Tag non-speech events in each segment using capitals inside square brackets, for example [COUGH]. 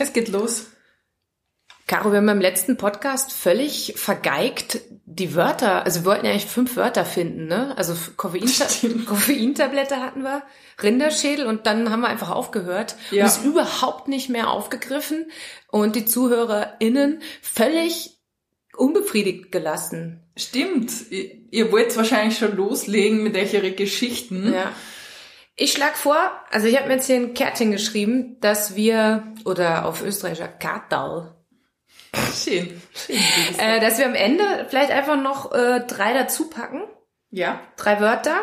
[LAUGHS] Es geht los. Caro, wir haben beim letzten Podcast völlig vergeigt die Wörter. Also wir wollten ja eigentlich fünf Wörter finden, ne? Also Koffeinta Koffeintablette hatten wir, Rinderschädel und dann haben wir einfach aufgehört Ja. und es überhaupt nicht mehr aufgegriffen und die ZuhörerInnen völlig unbefriedigt gelassen. Stimmt. Ihr, ihr wollt wahrscheinlich schon loslegen mit euren Geschichten. Ja. Ich schlag vor, also ich habe mir jetzt hier ein Kärtchen geschrieben, dass wir, oder auf österreichischer Kartal, Schön. Schön. äh, dass wir am Ende vielleicht einfach noch äh, drei dazu packen. ja. drei Wörter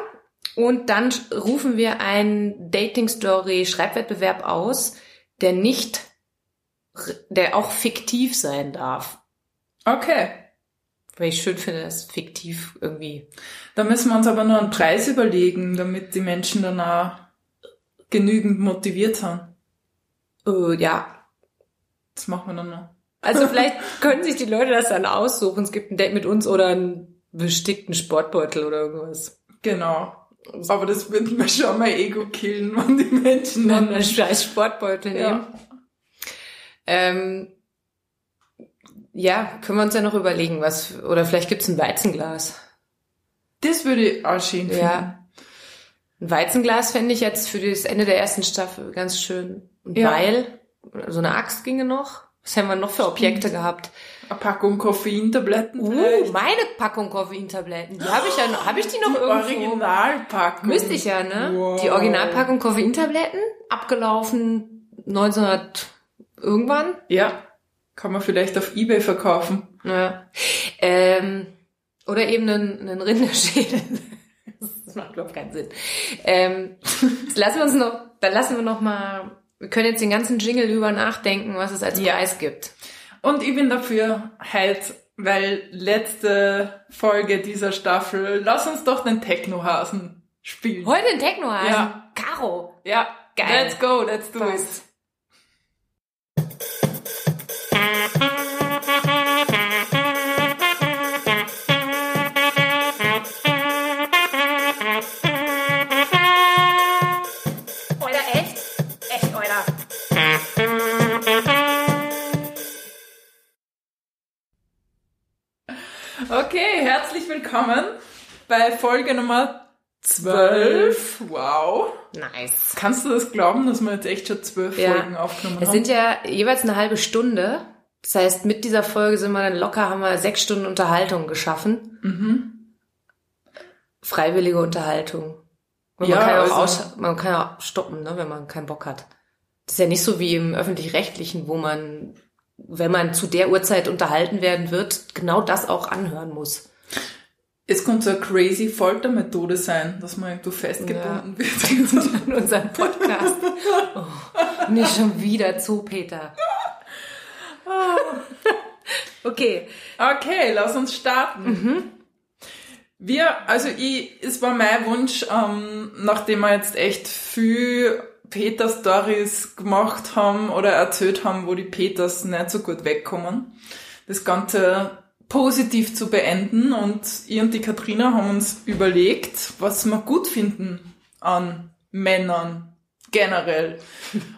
und dann rufen wir einen Dating Story Schreibwettbewerb aus, der nicht, der auch fiktiv sein darf. Okay. Weil ich schön finde, dass fiktiv irgendwie. Da müssen wir uns aber nur einen Preis überlegen, damit die Menschen dann auch genügend motiviert sind. Äh, ja. Das machen wir dann noch. Also [LAUGHS] vielleicht können sich die Leute das dann aussuchen. Es gibt ein Date mit uns oder einen bestickten Sportbeutel oder irgendwas. Genau. Aber das wird mir schon mein Ego killen, wenn die Menschen Dann dann... einen scheiß Sportbeutel nehmen. Ja. Ähm, ja, können wir uns ja noch überlegen, was, oder vielleicht gibt's ein Weizenglas. Das würde ich auch schön finden. Ja. Ein Weizenglas fände ich jetzt für das Ende der ersten Staffel ganz schön. Ein Ja. Beil, so eine Axt ginge noch. Was haben wir noch für Objekte gehabt? Eine Packung Koffeintabletten Uh, vielleicht. meine Packung Koffeintabletten. Die habe ich ja noch. Habe ich die noch Die irgendwo? Originalpackung. Müsste ich ja, ne? Wow. Die Originalpackung Koffeintabletten, abgelaufen 1900 irgendwann. Ja. Kann man vielleicht auf Ebay verkaufen. Ja. Ähm, oder eben einen, einen Rinderschädel. [LAUGHS] Das macht überhaupt keinen Sinn. Ähm, [LAUGHS] das lassen wir uns noch, da lassen wir noch mal, wir können jetzt den ganzen Jingle über nachdenken, was es als Ja. Preis gibt. Und ich bin dafür halt, weil letzte Folge dieser Staffel, lass uns doch den Technohasen spielen. Heute ein techno -Hasen. Ja. Caro. Ja, Geil. let's go, let's do it. Bei Folge Nummer 12. Wow. Nice. Kannst du das glauben, dass wir jetzt echt schon zwölf Ja. Folgen aufgenommen Es haben? sind ja jeweils eine halbe Stunde. Das heißt, mit dieser Folge sind wir dann locker, haben wir sechs Stunden Unterhaltung geschaffen. Mhm. Freiwillige Unterhaltung. Und Ja, man, kann ja auch also- aus, man kann ja auch stoppen, ne, wenn man keinen Bock hat. Das ist ja nicht so wie im Öffentlich-Rechtlichen, wo man, wenn man zu der Uhrzeit unterhalten werden wird, genau das auch anhören muss. Es könnte so eine crazy Foltermethode sein, dass man irgendwo festgebunden wird. [LAUGHS] In unserem Podcast. Oh, nicht schon wieder zu, Peter. Okay. Okay, lass uns starten. Wir, also ich, es war mein Wunsch, ähm, nachdem wir jetzt echt viel Peter-Stories gemacht haben oder erzählt haben, wo die Peters nicht so gut wegkommen, das Ganze positiv zu beenden und ich und die Katrina haben uns überlegt, was wir gut finden an Männern generell.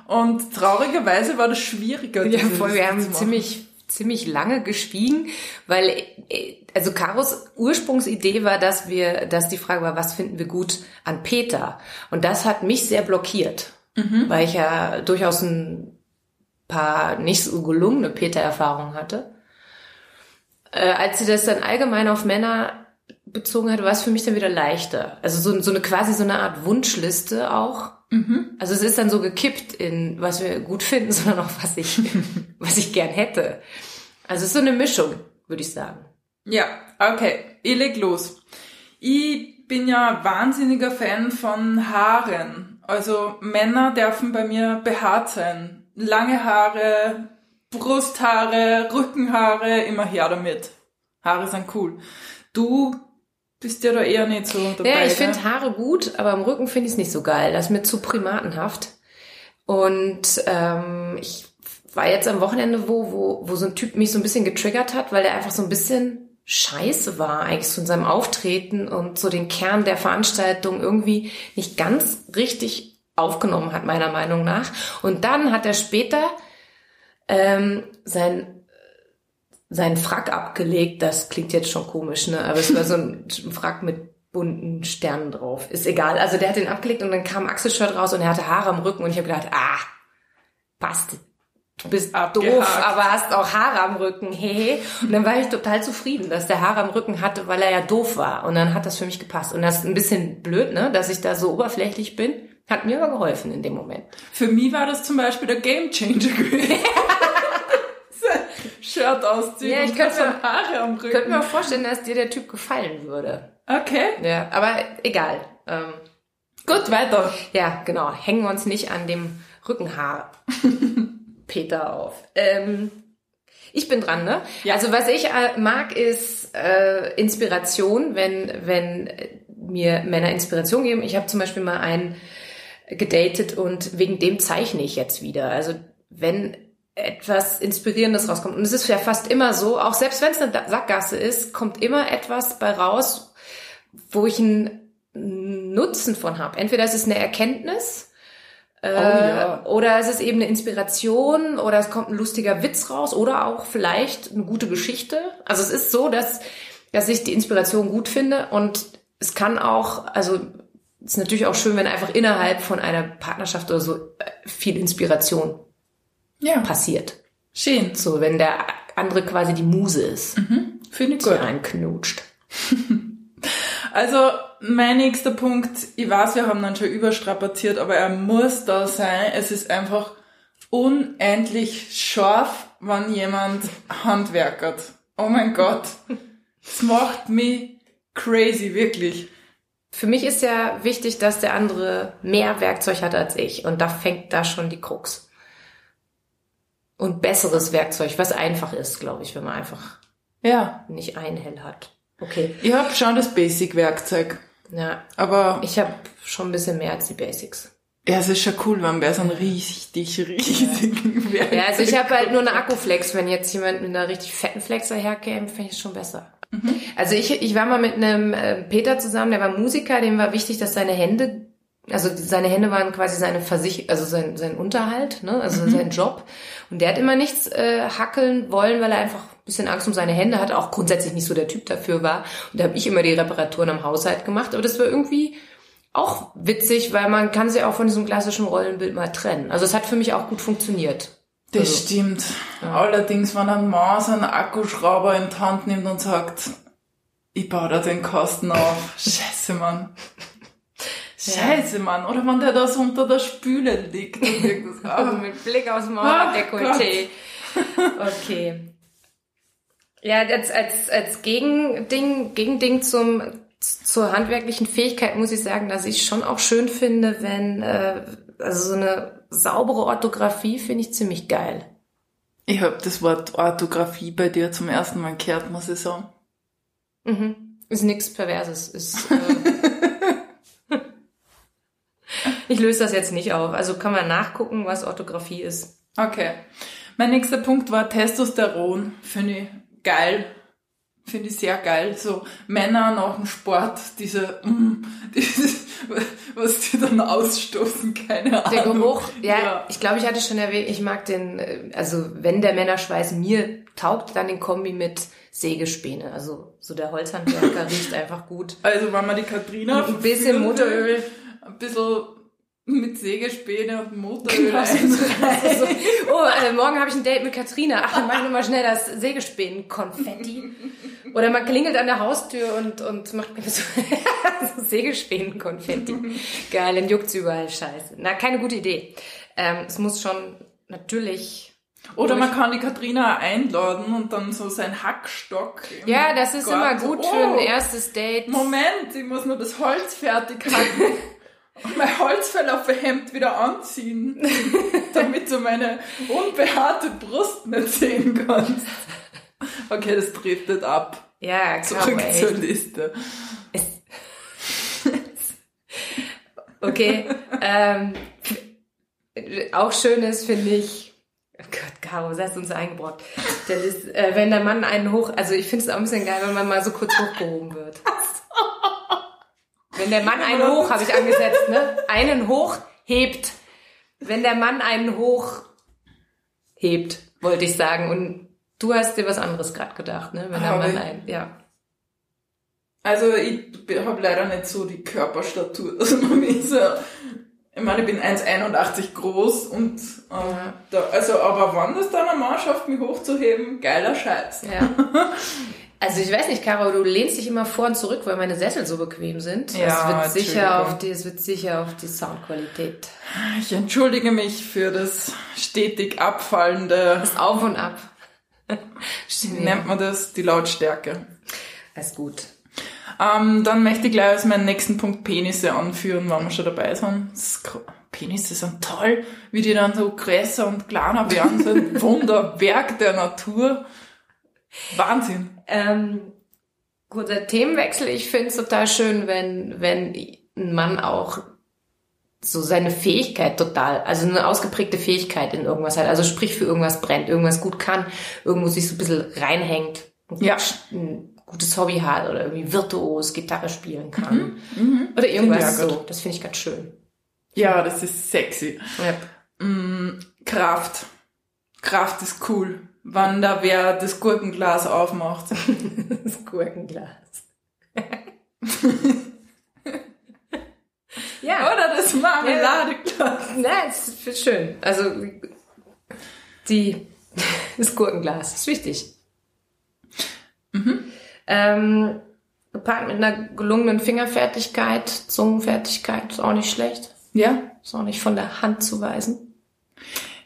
Und traurigerweise war das schwieriger. Ja, voll, wir haben ziemlich, ziemlich lange geschwiegen, weil, äh, also Karos Ursprungsidee war, dass wir, dass die Frage war, was finden wir gut an Peter? Und das hat mich sehr blockiert, weil ich ja durchaus ein paar nicht so gelungene Peter-Erfahrungen hatte. Äh, als sie das dann allgemein auf Männer bezogen hat, war es für mich dann wieder leichter. Also so, so eine quasi so eine Art Wunschliste auch. Also es ist dann so gekippt in was wir gut finden, [LAUGHS] sondern auch was ich, [LAUGHS] was ich gern hätte. Also es ist so eine Mischung, würde ich sagen. Ja, okay, ich leg los. Ich bin ja wahnsinniger Fan von Haaren. Also Männer dürfen bei mir behaart sein. Lange Haare, Brusthaare, Rückenhaare, immer her damit. Haare sind cool. Du bist ja da eher nicht so dabei. Ja, ich finde Haare gut, aber am Rücken finde ich es nicht so geil. Das ist mir zu primatenhaft. Und ähm, ich war jetzt am Wochenende, wo, wo, wo so ein Typ mich so ein bisschen getriggert hat, weil er einfach so ein bisschen scheiße war, eigentlich so in seinem Auftreten und so den Kern der Veranstaltung irgendwie nicht ganz richtig aufgenommen hat, meiner Meinung nach. Und dann hat er später ähm, sein seinen Frack abgelegt. Das klingt jetzt schon komisch, ne? Aber es war so ein [LAUGHS] Frack mit bunten Sternen drauf. Ist egal. Also der hat den abgelegt und dann kam Axel Shirt raus und er hatte Haare am Rücken und ich habe gedacht, ah, passt. Du bist Abgehakt. doof, aber hast auch Haare am Rücken. Hehe. Und dann war ich total zufrieden, dass der Haare am Rücken hatte, weil er ja doof war. Und dann hat das für mich gepasst. Und das ist ein bisschen blöd, ne, dass ich da so oberflächlich bin. Hat mir aber geholfen in dem Moment. Für mich war das zum Beispiel der Game Changer gewesen. [LAUGHS] Shirt ausziehen ja, ich könnte mir, Haare am Rücken. könnte mir auch vorstellen, dass dir der Typ gefallen würde. Okay. Ja, aber egal. Ähm, Gut, weiter. Ja, genau. Hängen wir uns nicht an dem Rückenhaar [LAUGHS] Peter auf. Ähm, ich bin dran, ne? Ja. Also was ich äh, mag, ist äh, Inspiration, wenn, wenn mir Männer Inspiration geben. Ich habe zum Beispiel mal einen gedatet und wegen dem zeichne ich jetzt wieder. Also wenn etwas Inspirierendes rauskommt. Und es ist ja fast immer so, auch selbst wenn es eine Sackgasse ist, kommt immer etwas bei raus, wo ich einen Nutzen von habe. Entweder ist es eine Erkenntnis äh, oh, ja. oder es ist eben eine Inspiration oder es kommt ein lustiger Witz raus oder auch vielleicht eine gute Geschichte. Also es ist so, dass, dass ich die Inspiration gut finde und es kann auch, also es ist natürlich auch schön, wenn einfach innerhalb von einer Partnerschaft oder so äh, viel Inspiration ja. passiert. Schön. So, wenn der andere quasi die Muse ist. Mhm. Finde ich gut. Die einen knutscht. [LAUGHS] also, mein nächster Punkt, ich weiß, wir haben dann schon überstrapaziert, aber er muss da sein. Es ist einfach unendlich scharf, wenn jemand handwerkert. Oh mein Gott. Das macht mich crazy, wirklich. Für mich ist ja wichtig, dass der andere mehr Werkzeug hat als ich. Und da fängt da schon die Krux und besseres Werkzeug, was einfach ist, glaube ich, wenn man einfach ja. nicht ein Hell hat. Okay. Ich habe schon das Basic-Werkzeug. Ja. Aber ich habe schon ein bisschen mehr als die Basics. Ja, es ist schon cool, wenn wer so einen richtig riesigen ja. Werkzeug Ja, also ich habe halt nur eine Akkuflex. Wenn jetzt jemand mit einer richtig fetten Flex daherkäme, fände ich es schon besser. Mhm. Also ich, ich war mal mit einem äh, Peter zusammen, der war Musiker, dem war wichtig, dass seine Hände also seine Hände waren quasi seine Versicherung, also sein, sein Unterhalt, ne? also mhm. sein Job. Und der hat immer nichts äh, hackeln wollen, weil er einfach ein bisschen Angst um seine Hände hatte, auch grundsätzlich nicht so der Typ dafür war. Und da habe ich immer die Reparaturen am Haushalt gemacht. Aber das war irgendwie auch witzig, weil man kann sie auch von diesem klassischen Rollenbild mal trennen. Also es hat für mich auch gut funktioniert. Das also, stimmt. Ja. Allerdings, wenn ein Mann so einen Akkuschrauber in die Hand nimmt und sagt, ich baue da den Kasten auf. [LAUGHS] Scheiße, Mann. Scheiße, Mann. Oder wenn der da so unter der Spüle liegt und [LAUGHS] irgendwas. also mit Blick aus dem Dekolleté. okay. Ja, als, als, als Gegending, Gegending zum, zur handwerklichen Fähigkeit muss ich sagen, dass ich schon auch schön finde, wenn, äh, also so eine saubere Orthographie finde ich ziemlich geil. Ich habe das Wort Orthographie bei dir zum ersten Mal gehört, muss ich sagen. Mhm. Ist nichts Perverses. Ist, äh, [LAUGHS] Ich löse das jetzt nicht auf. Also kann man nachgucken, was Orthographie ist. Okay. Mein nächster Punkt war Testosteron. Finde ich geil. Finde ich sehr geil. So Männer nach dem Sport, diese, mm, [LAUGHS] dieses, was die dann ausstoßen, keine Ahnung. Der Geruch, ja, ja. ich glaube, ich hatte schon erwähnt, ich mag den, äh, also wenn der Männerschweiß mir taugt, dann den Kombi mit Sägespäne. Also so der Holzhandwerker [LAUGHS] riecht einfach gut. Also wenn man die Katrina ein bisschen Motoröl, ein bisschen mit Sägespäne und Motoröl genau, so, [LAUGHS] Oh, äh, morgen habe ich ein Date mit Katrina. Ach, dann mach nur mal schnell das Sägespänen-Konfetti. Oder man klingelt an der Haustür und, und macht mir so, [LAUGHS] so Sägespänen-Konfetti. Geil, dann juckt's überall scheiße. Na, keine gute Idee. Ähm, es muss schon natürlich oder man kann die Katrina einladen und dann so sein Hackstock. Ja, das ist Garten immer gut oh, für ein oh, erstes Date. Moment, ich muss nur das Holz fertig hacken. [LAUGHS] mein Holzfell auf dem Hemd wieder anziehen, [LAUGHS] damit du meine unbehaarte Brust nicht sehen kannst. Okay, das driftet ab. Ja, Zurück zur Liste. okay, ähm, auch schön ist, finde ich, oh Gott, Caro, das hast uns eingebrockt. Ist, äh, wenn der Mann einen hoch, also ich finde es auch ein bisschen geil, wenn man mal so kurz hochgehoben wird. Wenn der Mann einen hoch, habe ich angesetzt, ne? Einen hoch hebt. Wenn der Mann einen hoch hebt, wollte ich sagen. Und du hast dir was anderes gerade gedacht, ne? Wenn der Mann ich. ein, ja. Also ich habe leider nicht so die Körperstatur, dass man mich so... Ich meine, ich bin 1,81 groß und ähm, da, also aber wann das dann eine Mann schafft, mich hochzuheben, geiler Scheiß. Ja. [LAUGHS] Also ich weiß nicht, Caro, du lehnst dich immer vor und zurück, weil meine Sessel so bequem sind. Ja, es wird sicher auf die, es wird sicher auf die Soundqualität. Ich entschuldige mich für das stetig abfallende, Das Auf und Ab. wie nennt man das, die Lautstärke. Alles gut. Ähm, dann möchte ich gleich als meinen nächsten Punkt Penisse anführen, wenn wir schon dabei sind. Penisse sind toll, wie die dann so größer und kleiner werden, [LAUGHS] Wunderwerk der Natur. Wahnsinn. Ähm, guter Themenwechsel. Ich finde es total schön, wenn, wenn ein Mann auch so seine Fähigkeit total, also eine ausgeprägte Fähigkeit in irgendwas hat. Also sprich für irgendwas brennt, irgendwas gut kann, irgendwo sich so ein bisschen reinhängt. ein Ja. Ein gutes Hobby hat oder irgendwie virtuos Gitarre spielen kann. Oder irgendwas Finde ich auch so. gut. Das finde ich ganz schön. Ja, das ist sexy. Ja. Mm, Kraft. Kraft ist cool. Wann da wer das Gurkenglas aufmacht. [LAUGHS] Das Gurkenglas. [LAUGHS] ja, Oder das Marmeladeglas. na, es ist schön. Also die das Gurkenglas ist wichtig. Ähm, gepaart mit einer gelungenen Fingerfertigkeit, Zungenfertigkeit ist auch nicht schlecht. Ja. Ist auch nicht von der Hand zu weisen.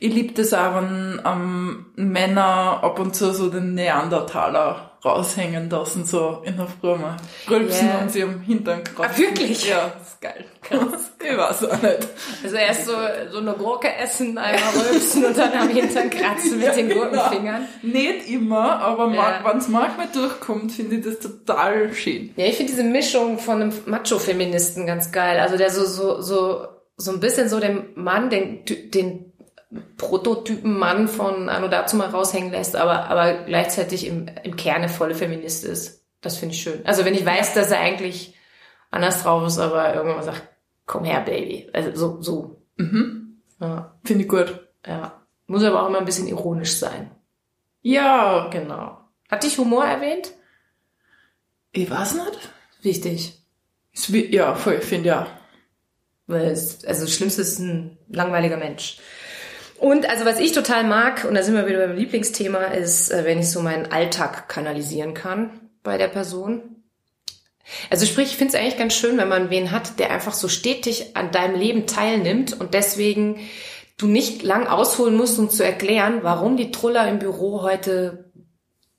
Ich liebe das auch, wenn ähm, Männer ab und zu so den Neandertaler raushängen lassen, so in der Früh mal rülpsen Ja. und sie am Hintern kratzen. Ah, wirklich? Ja, das ist geil. [LAUGHS] Krass. Ich weiß auch nicht. Also erst so, so eine Gurke essen, einmal rülpsen und dann am Hintern kratzen mit [LAUGHS] den Genau. Gurkenfingern. Nicht immer, aber Ja. wenn es manchmal durchkommt, finde ich das total schön. Ja, ich finde diese Mischung von einem Macho-Feministen ganz geil. Also der so, so, so, so ein bisschen so den Mann, den, den Prototypen Mann von Anno dazu mal raushängen lässt, aber, aber gleichzeitig im, im Kerne volle Feminist ist. Das finde ich schön. Also wenn ich weiß, dass er eigentlich anders drauf ist, aber irgendwann sagt, komm her, Baby. Also so, so. Ja, Finde ich gut. ja. Muss aber auch immer ein bisschen ironisch sein. Ja, Genau. Hat dich Humor erwähnt? ich weiß nicht. Wichtig. Ja, voll, finde ja. Weil es, also das Schlimmste ist ein langweiliger Mensch. Und also was ich total mag, und da sind wir wieder beim Lieblingsthema, ist, äh, wenn ich so meinen Alltag kanalisieren kann bei der Person. Also sprich, ich finde es eigentlich ganz schön, wenn man wen hat, der einfach so stetig an deinem Leben teilnimmt und deswegen du nicht lang ausholen musst, um zu erklären, warum die Truller im Büro heute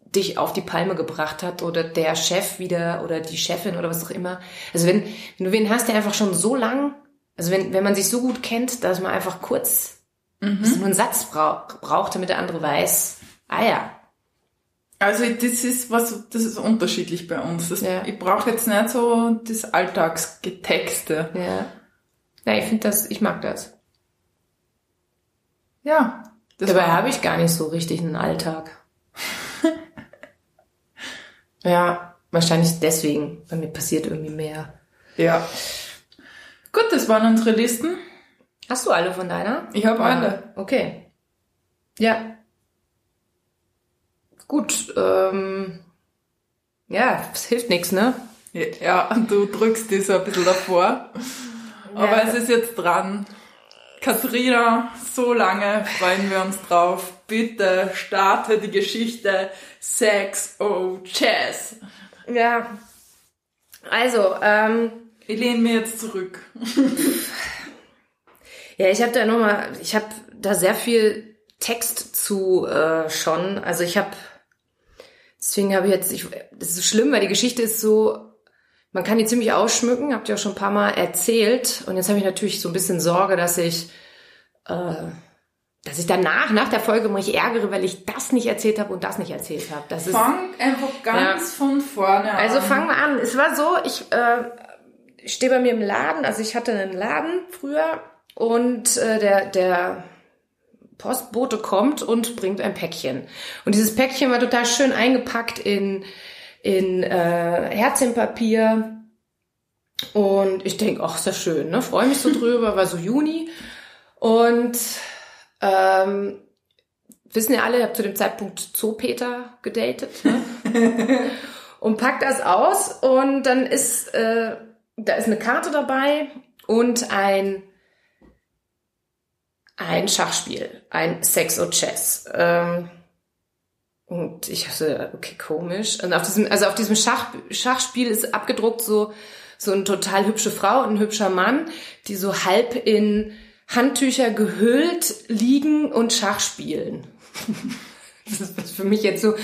dich auf die Palme gebracht hat oder der Chef wieder oder die Chefin oder was auch immer. Also wenn, wenn du wen hast, der einfach schon so lang, also wenn, wenn man sich so gut kennt, dass man einfach kurz dass nur einen Satz brauch, braucht, damit der andere weiß, ah ja, Also das ist was, das ist unterschiedlich bei uns. Das, Ja. Ich brauche jetzt nicht so das Alltagsgetexte. ja. Ja, ich finde das, ich mag das. Ja. Das Dabei habe ich gar nicht so richtig einen Alltag. [LAUGHS] ja, wahrscheinlich deswegen. Bei mir passiert irgendwie mehr. Ja. Gut, das waren unsere Listen. Hast du alle von deiner? Ich habe Ah, alle. Okay. Ja. Gut, ähm, ja, es hilft nichts, ne? Ja, du drückst die so ein bisschen davor. Aber es ist jetzt dran. Katrina, so lange freuen wir uns drauf. Bitte starte die Geschichte Sex, oh, Jazz. Ja. Also, ähm, Ich lehne mir jetzt zurück. [LAUGHS] Ja, ich habe da nochmal, ich habe da sehr viel Text zu äh, schon. Also ich habe, deswegen habe ich jetzt, ich, das ist schlimm, weil die Geschichte ist so, man kann die ziemlich ausschmücken, habt ihr auch schon ein paar Mal erzählt. Und jetzt habe ich natürlich so ein bisschen Sorge, dass ich, äh, dass ich danach, nach der Folge mich ärgere, weil ich das nicht erzählt habe und das nicht erzählt habe. Das ist, Fang einfach ganz von vorne an. also fangen wir an. Es war so, ich äh, stehe bei mir im Laden, also ich hatte einen Laden früher und äh, der, der Postbote kommt und bringt ein Päckchen. Und dieses Päckchen war total schön eingepackt in, in äh, Herzchenpapier. Und ich denke, ach, ist das schön, ne? Freue mich so [LAUGHS] drüber, war so Juni. Und ähm, wissen ja alle, ich habe zu dem Zeitpunkt Zoopeter gedatet. Ne? [LAUGHS] und packt das aus und dann ist, äh, da ist eine Karte dabei und ein, ein Schachspiel, ein Sex or Chess. Ähm, und ich dachte, okay, komisch. Und auf diesem, also auf diesem Schach, Schachspiel ist abgedruckt so, so eine total hübsche Frau und ein hübscher Mann, die so halb in Handtücher gehüllt liegen und Schach spielen. [LAUGHS] das ist für mich jetzt so,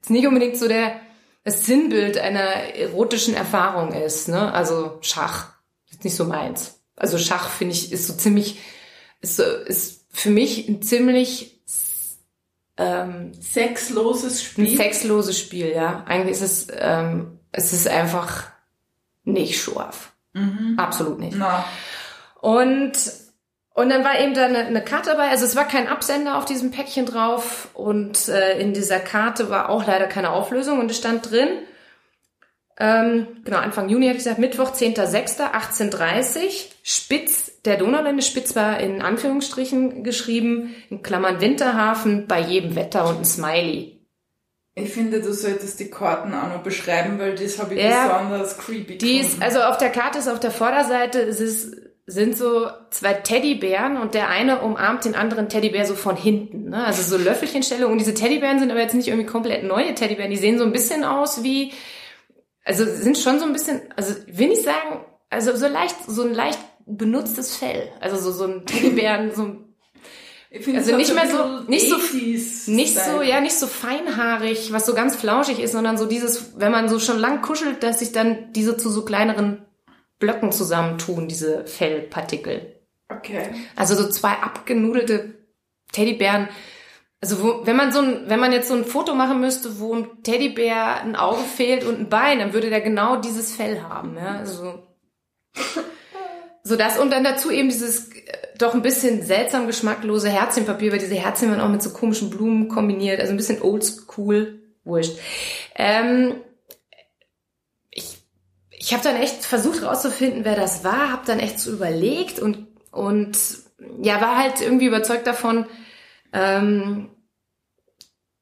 ist nicht unbedingt so der, das Sinnbild einer erotischen Erfahrung ist, ne? Also Schach. Ist nicht so meins. Also Schach finde ich, ist so ziemlich, ist, ist für mich ein ziemlich ähm, sexloses Spiel. Ein sexloses Spiel, ja. Eigentlich ist es, ähm, es ist einfach nicht scharf. Mhm. Absolut nicht. Na. Und und dann war eben da eine, eine Karte dabei. Also es war kein Absender auf diesem Päckchen drauf und äh, in dieser Karte war auch leider keine Auflösung und es stand drin. Ähm, genau, Anfang Juni hatte ich gesagt, Mittwoch, 10.06.1830, Spitz der Donaulände Spitz war in Anführungsstrichen geschrieben, in Klammern Winterhafen, bei jedem Wetter und ein Smiley. Ich finde, du solltest die Karten auch noch beschreiben, weil das habe ich ja, besonders creepy die ist, Also auf der Karte ist auf der Vorderseite, es ist, sind so zwei Teddybären und der eine umarmt den anderen Teddybär so von hinten. Ne? Also so Löffelchenstellung. Und diese Teddybären sind aber jetzt nicht irgendwie komplett neue Teddybären. Die sehen so ein bisschen aus wie, also sind schon so ein bisschen, also will ich sagen, also so leicht, so ein leicht benutztes Fell. Also so, so ein Teddybären, so also nicht mehr so, nicht so, nicht so, ja, nicht so feinhaarig, was so ganz flauschig ist, sondern so dieses, wenn man so schon lang kuschelt, dass sich dann diese zu so kleineren Blöcken zusammentun, diese Fellpartikel. Okay. Also so zwei abgenudelte Teddybären. Also wo, wenn man so ein, wenn man jetzt so ein Foto machen müsste, wo ein Teddybär ein Auge fehlt und ein Bein, dann würde der genau dieses Fell haben, ja. Also so das und dann dazu eben dieses äh, doch ein bisschen seltsam geschmacklose Herzchenpapier, weil diese Herzchen werden auch mit so komischen Blumen kombiniert, also ein bisschen oldschool, wurscht. Ähm, ich ich habe dann echt versucht rauszufinden, wer das war, habe dann echt so überlegt und und ja war halt irgendwie überzeugt davon. Ähm,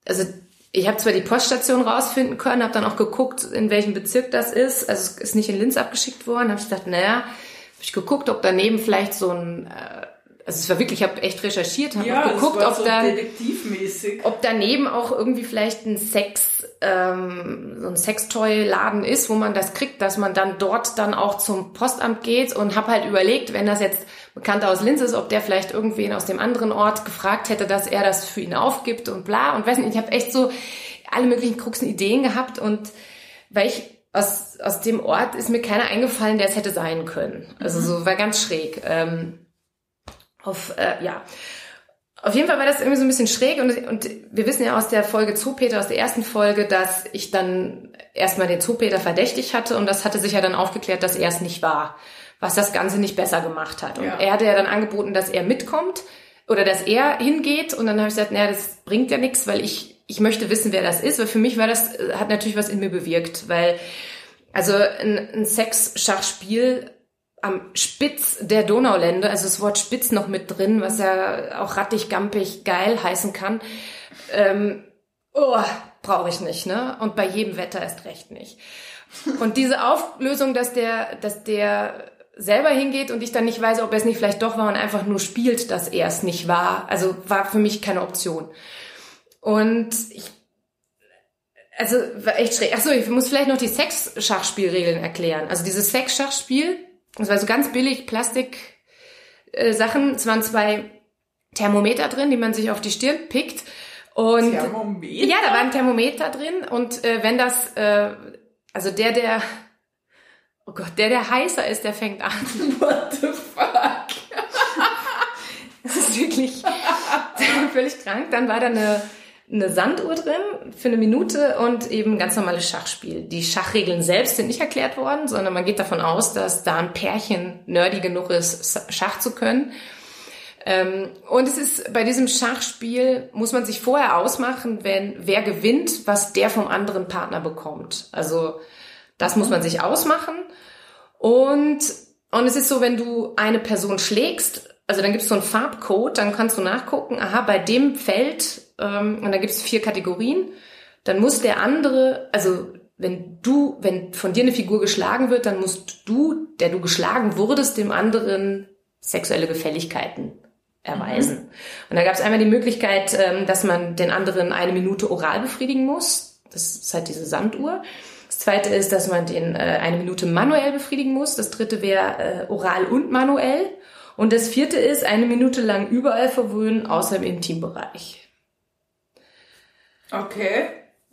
also ich habe zwar die Poststation rausfinden können, habe dann auch geguckt, in welchem Bezirk das ist. Also es ist nicht in Linz abgeschickt worden. Habe ich gedacht, naja, ich geguckt, ob daneben vielleicht so ein, äh, also es war wirklich, ich habe echt recherchiert, habe ja, geguckt, ob so da, ob daneben auch irgendwie vielleicht ein Sex, ähm, so ein Sextoy-Laden ist, wo man das kriegt, dass man dann dort dann auch zum Postamt geht und habe halt überlegt, wenn das jetzt bekannt aus Linz ist, ob der vielleicht irgendwen aus dem anderen Ort gefragt hätte, dass er das für ihn aufgibt und bla. Und weiß nicht, ich habe echt so alle möglichen kruxen Ideen gehabt und weil ich aus, aus dem Ort ist mir keiner eingefallen, der es hätte sein können. Also so war ganz schräg. Ähm, auf, äh, ja. Auf jeden Fall war das irgendwie so ein bisschen schräg und, und wir wissen ja aus der Folge Zoopeter, aus der ersten Folge, dass ich dann erstmal den Zoopeter verdächtig hatte und das hatte sich ja dann aufgeklärt, dass er es nicht war, was das Ganze nicht besser gemacht hat. Und ja. er hatte ja dann angeboten, dass er mitkommt oder dass er hingeht und dann habe ich gesagt, naja, das bringt ja nichts, weil ich ich möchte wissen, wer das ist, weil für mich war das, hat natürlich was in mir bewirkt, weil, also ein, ein Sex-Schachspiel am Spitz der Donauländer, also das Wort Spitz noch mit drin, was ja auch rattig, gampig, geil heißen kann, ähm, oh, brauche ich nicht, ne? Und bei jedem Wetter erst recht nicht. Und diese Auflösung, dass der, dass der selber hingeht und ich dann nicht weiß, ob er es nicht vielleicht doch war und einfach nur spielt, dass er es nicht war, also war für mich keine Option. Und ich, also war echt schräg. Achso, ich muss vielleicht noch die Sex-Schachspielregeln erklären. Also dieses Sex-Schachspiel, das war so ganz billig Plastik äh, Sachen. Es waren zwei Thermometer drin, die man sich auf die Stirn pickt. Und Thermometer? Ja, da war ein Thermometer drin. Und äh, wenn das, äh, also der, der, oh Gott, der, der heißer ist, der fängt an. [LAUGHS] What the fuck? [LAUGHS] das ist wirklich völlig krank. Dann war da eine eine Sanduhr drin für eine Minute und eben ganz normales Schachspiel. Die Schachregeln selbst sind nicht erklärt worden, sondern man geht davon aus, dass da ein Pärchen nerdy genug ist, Schach zu können. Ähm, und es ist bei diesem Schachspiel muss man sich vorher ausmachen, wenn wer gewinnt, was der vom anderen Partner bekommt. Also das muss man sich ausmachen. Und und es ist so, wenn du eine Person schlägst, also dann gibt's so einen Farbcode, dann kannst du nachgucken, aha, bei dem Feld ähm, und da gibt es vier Kategorien, dann muss der andere, also wenn du, wenn von dir eine Figur geschlagen wird, dann musst du, der du geschlagen wurdest, dem anderen sexuelle Gefälligkeiten erweisen. Mhm. Und da gab es einmal die Möglichkeit, ähm, dass man den anderen eine Minute oral befriedigen muss. Das ist halt diese Sanduhr. Das zweite ist, dass man den äh, eine Minute manuell befriedigen muss. Das dritte wäre äh, oral und manuell. Und das vierte ist, eine Minute lang überall verwöhnen, außer im Intimbereich. Okay.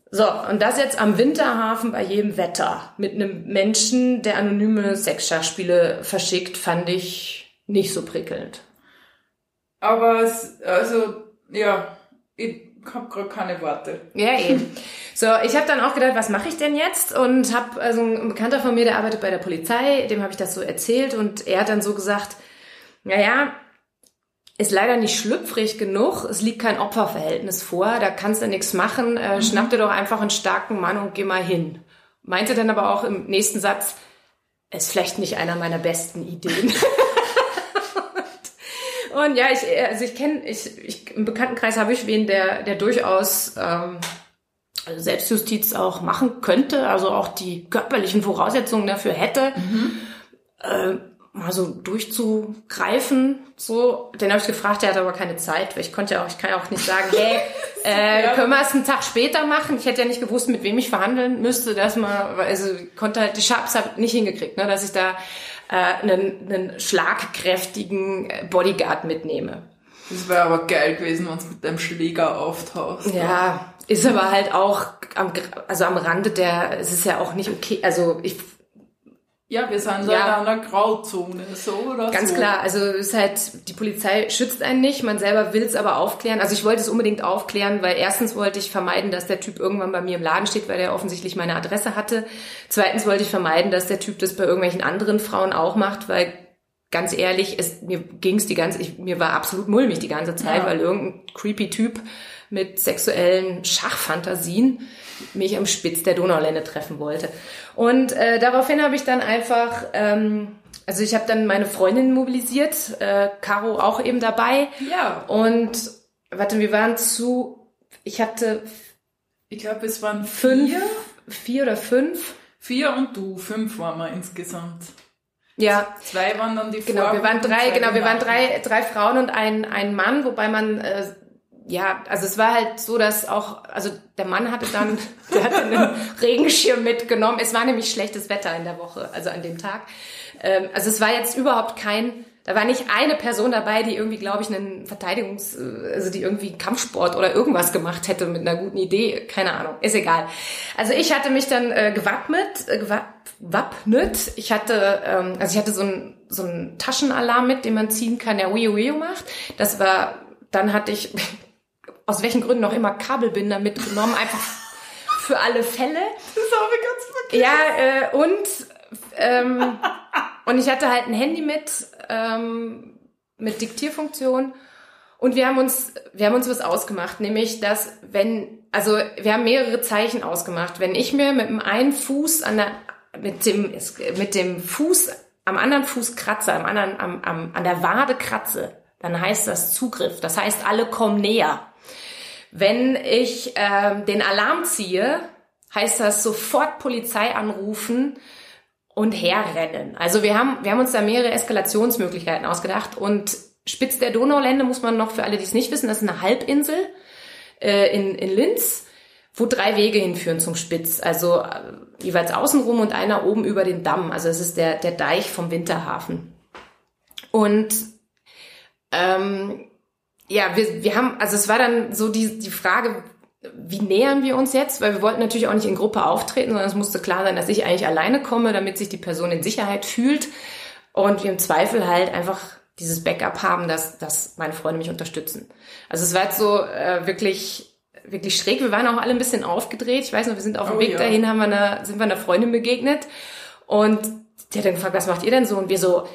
So, und das jetzt am Winterhafen bei jedem Wetter mit einem Menschen, der anonyme Sexschachspiele verschickt, fand ich nicht so prickelnd. Aber es, also, ja, ich habe gerade keine Worte. Ja, eben. So, ich habe dann auch gedacht, was mache ich denn jetzt? Und habe also ein Bekannter von mir, der arbeitet bei der Polizei, dem habe ich das so erzählt und er hat dann so gesagt, naja, ist leider nicht schlüpfrig genug, es liegt kein Opferverhältnis vor, da kannst du nichts machen, äh, mhm. schnapp dir doch einfach einen starken Mann und geh mal hin. Meinte dann aber auch im nächsten Satz, ist vielleicht nicht einer meiner besten Ideen. [LAUGHS] Und ja, ich, also ich kenne, ich, ich, im Bekanntenkreis habe ich wen, der, der durchaus ähm, Selbstjustiz auch machen könnte, also auch die körperlichen Voraussetzungen dafür hätte, mhm. äh, mal so durchzugreifen. So, den habe ich gefragt, der hat aber keine Zeit, weil ich konnte ja auch, ich kann ja auch nicht sagen, hey, [LAUGHS] äh, können wir es einen Tag später machen? Ich hätte ja nicht gewusst, mit wem ich verhandeln müsste, dass man, also konnte halt, die Sharps habe nicht hingekriegt, ne, dass ich da äh, einen, einen schlagkräftigen Bodyguard mitnehme. Das wäre aber geil gewesen, wenn es mit deinem Schläger auftauchst. Ja, ist aber halt auch am, also am Rande der, es ist ja auch nicht okay, also ich ja, wir sind ja in einer Grauzone, so oder Ganz so. klar, also es ist halt, die Polizei schützt einen nicht, man selber will es aber aufklären. Also ich wollte es unbedingt aufklären, weil erstens wollte ich vermeiden, dass der Typ irgendwann bei mir im Laden steht, weil er offensichtlich meine Adresse hatte. Zweitens wollte ich vermeiden, dass der Typ das bei irgendwelchen anderen Frauen auch macht, weil ganz ehrlich, es, mir ging's die ganze, ich, mir war absolut mulmig die ganze Zeit, ja. weil irgendein creepy Typ mit sexuellen Schachfantasien mich am Spitz der Donaulände treffen wollte. Und äh, daraufhin habe ich dann einfach, ähm, also ich habe dann meine Freundin mobilisiert, äh, Caro auch eben dabei. Ja. Und warte, wir waren zu, ich hatte, ich glaube, es waren fünf, vier, vier oder fünf. Vier und du, fünf waren wir insgesamt. Ja. Zwei waren dann die Frauen. Genau, wir waren drei, genau, wir waren drei, drei Frauen und ein, ein Mann, wobei man äh, ja, also es war halt so, dass auch, also der Mann hatte dann, [LAUGHS] der hatte einen Regenschirm mitgenommen. Es war nämlich schlechtes Wetter in der Woche, also an dem Tag. Ähm, also es war jetzt überhaupt kein, da war nicht eine Person dabei, die irgendwie, glaube ich, einen Verteidigungs, also die irgendwie Kampfsport oder irgendwas gemacht hätte mit einer guten Idee. Keine Ahnung, ist egal. Also ich hatte mich dann äh, gewappnet, äh, gewappnet. Ich hatte, ähm, also ich hatte so ein so ein Taschenalarm mit, den man ziehen kann, der Wio Wio macht. Das war, dann hatte ich [LAUGHS] aus welchen Gründen auch immer Kabelbinder mitgenommen, einfach für alle Fälle. Das habe ich ganz vergessen. Ja, äh, und ähm, [LAUGHS] und ich hatte halt ein Handy mit ähm, mit Diktierfunktion und wir haben uns wir haben uns was ausgemacht, nämlich dass wenn also wir haben mehrere Zeichen ausgemacht, wenn ich mir mit dem einen Fuß an der mit dem mit dem Fuß am anderen Fuß kratze, am anderen am, am, an der Wade kratze, dann heißt das Zugriff. Das heißt, alle kommen näher. Wenn ich ähm, den Alarm ziehe, heißt das sofort Polizei anrufen und herrennen. Also wir haben, wir haben uns da mehrere Eskalationsmöglichkeiten ausgedacht und Spitz der Donaulände muss man noch für alle, die es nicht wissen, das ist eine Halbinsel äh, in, in Linz, wo drei Wege hinführen zum Spitz. Also äh, jeweils außenrum und einer oben über den Damm. Also es ist der, der Deich vom Winterhafen. Und ähm, ja, wir, wir haben, also es war dann so die, die Frage, wie nähern wir uns jetzt? Weil wir wollten natürlich auch nicht in Gruppe auftreten, sondern es musste klar sein, dass ich eigentlich alleine komme, damit sich die Person in Sicherheit fühlt. Und wir im Zweifel halt einfach dieses Backup haben, dass, dass meine Freunde mich unterstützen. Also es war jetzt so äh, wirklich, wirklich schräg. Wir waren auch alle ein bisschen aufgedreht. Ich weiß noch, wir sind auf dem oh, Weg ja. dahin, haben wir einer, sind wir einer Freundin begegnet. Und die hat dann gefragt, was macht ihr denn so? Und wir so,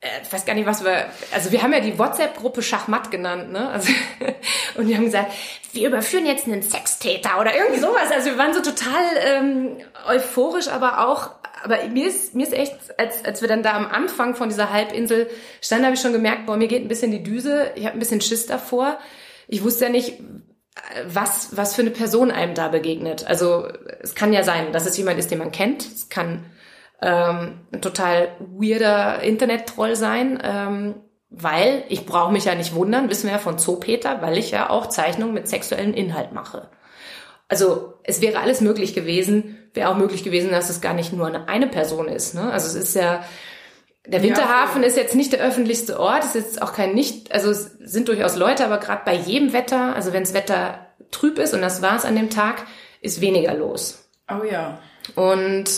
äh, ich weiß gar nicht, was wir, also wir haben ja die WhatsApp-Gruppe Schachmatt genannt, ne? Also, [LAUGHS] und die haben gesagt, wir überführen jetzt einen Sextäter oder irgendwie sowas. Also wir waren so total ähm, euphorisch, aber auch, aber mir ist, mir ist echt, als, als wir dann da am Anfang von dieser Halbinsel standen, habe ich schon gemerkt, boah, mir geht ein bisschen die Düse, ich habe ein bisschen Schiss davor. Ich wusste ja nicht, was, was für eine Person einem da begegnet. Also es kann ja sein, dass es jemand ist, den man kennt. Es kann ähm, ein total weirder Internet-Troll sein, ähm, weil ich brauche mich ja nicht wundern, wissen wir ja von Zoopeter, weil ich ja auch Zeichnungen mit sexuellem Inhalt mache. Also es wäre alles möglich gewesen, wäre auch möglich gewesen, dass es gar nicht nur eine, eine Person ist. Ne? Also es ist ja der Winterhafen ja, ist jetzt nicht der öffentlichste Ort, ist jetzt auch kein nicht, also es sind durchaus Leute, aber gerade bei jedem Wetter, also wenn das Wetter trüb ist und das war es an dem Tag, ist weniger los. Oh ja. Und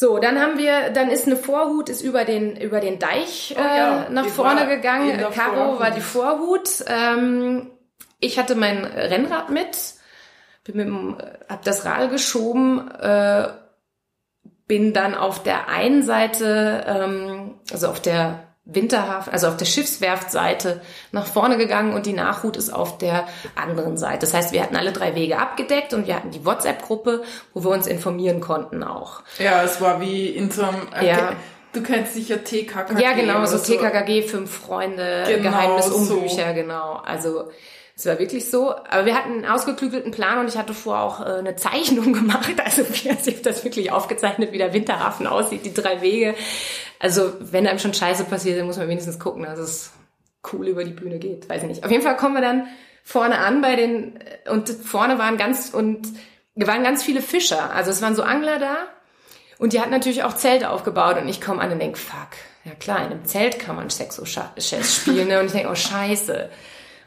so, dann haben wir, dann ist eine Vorhut ist über den über den Deich oh, ja. äh, nach die vorne gegangen. Caro Vorhut. war die Vorhut. Ähm, ich hatte mein Rennrad mit, bin mit dem, hab das Rad geschoben. Äh, bin dann auf der einen Seite, ähm, also auf der Winterhafen, also auf der Schiffswerftseite nach vorne gegangen und die Nachhut ist auf der anderen Seite. Das heißt, wir hatten alle drei Wege abgedeckt und wir hatten die WhatsApp-Gruppe, wo wir uns informieren konnten auch. Ja, es war wie in so einem, äh, ja. Du kennst sicher TKKG. Ja, genau, so, so TKKG, fünf Freunde, genau, Geheimnis Umbücher, so. genau. Also es war wirklich so. Aber wir hatten einen ausgeklügelten Plan und ich hatte vorher auch äh, eine Zeichnung [LAUGHS] gemacht. Also wie ich habe das wirklich aufgezeichnet, wie der Winterhafen aussieht, die drei Wege. Also wenn einem schon Scheiße passiert, dann muss man wenigstens gucken, dass es cool über die Bühne geht. Weiß ich nicht. Auf jeden Fall kommen wir dann vorne an bei den und vorne waren ganz und wir waren ganz viele Fischer. Also es waren so Angler da und die hatten natürlich auch Zelte aufgebaut und ich komme an und denk, fuck, ja klar, in einem Zelt kann man Sexo-Chess spielen. Ne? Und ich denk, oh scheiße.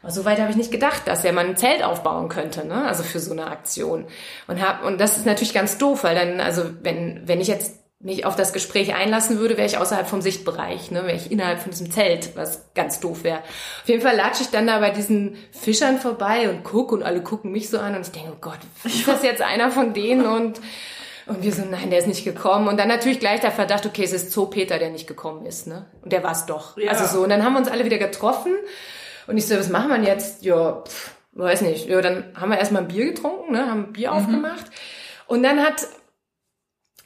Aber so weit habe ich nicht gedacht, dass er mal ein Zelt aufbauen könnte, ne? Also für so eine Aktion. Und hab, und das ist natürlich ganz doof, weil dann, also wenn, wenn ich jetzt mich auf das Gespräch einlassen würde, wäre ich außerhalb vom Sichtbereich, ne? wäre ich innerhalb von diesem Zelt, was ganz doof wäre. Auf jeden Fall latsche ich dann da bei diesen Fischern vorbei und gucke und alle gucken mich so an und ich denke, oh Gott, ist das jetzt einer von denen? Und, und wir so, nein, der ist nicht gekommen. Und dann natürlich gleich der Verdacht, okay, es ist Zoo Peter, der nicht gekommen ist. Ne? Und der war es doch. Ja. Also so, und dann haben wir uns alle wieder getroffen und ich so, was machen wir jetzt? Ja, pff, weiß nicht. Ja, dann haben wir erstmal ein Bier getrunken, ne, haben ein Bier mhm. aufgemacht. Und dann hat,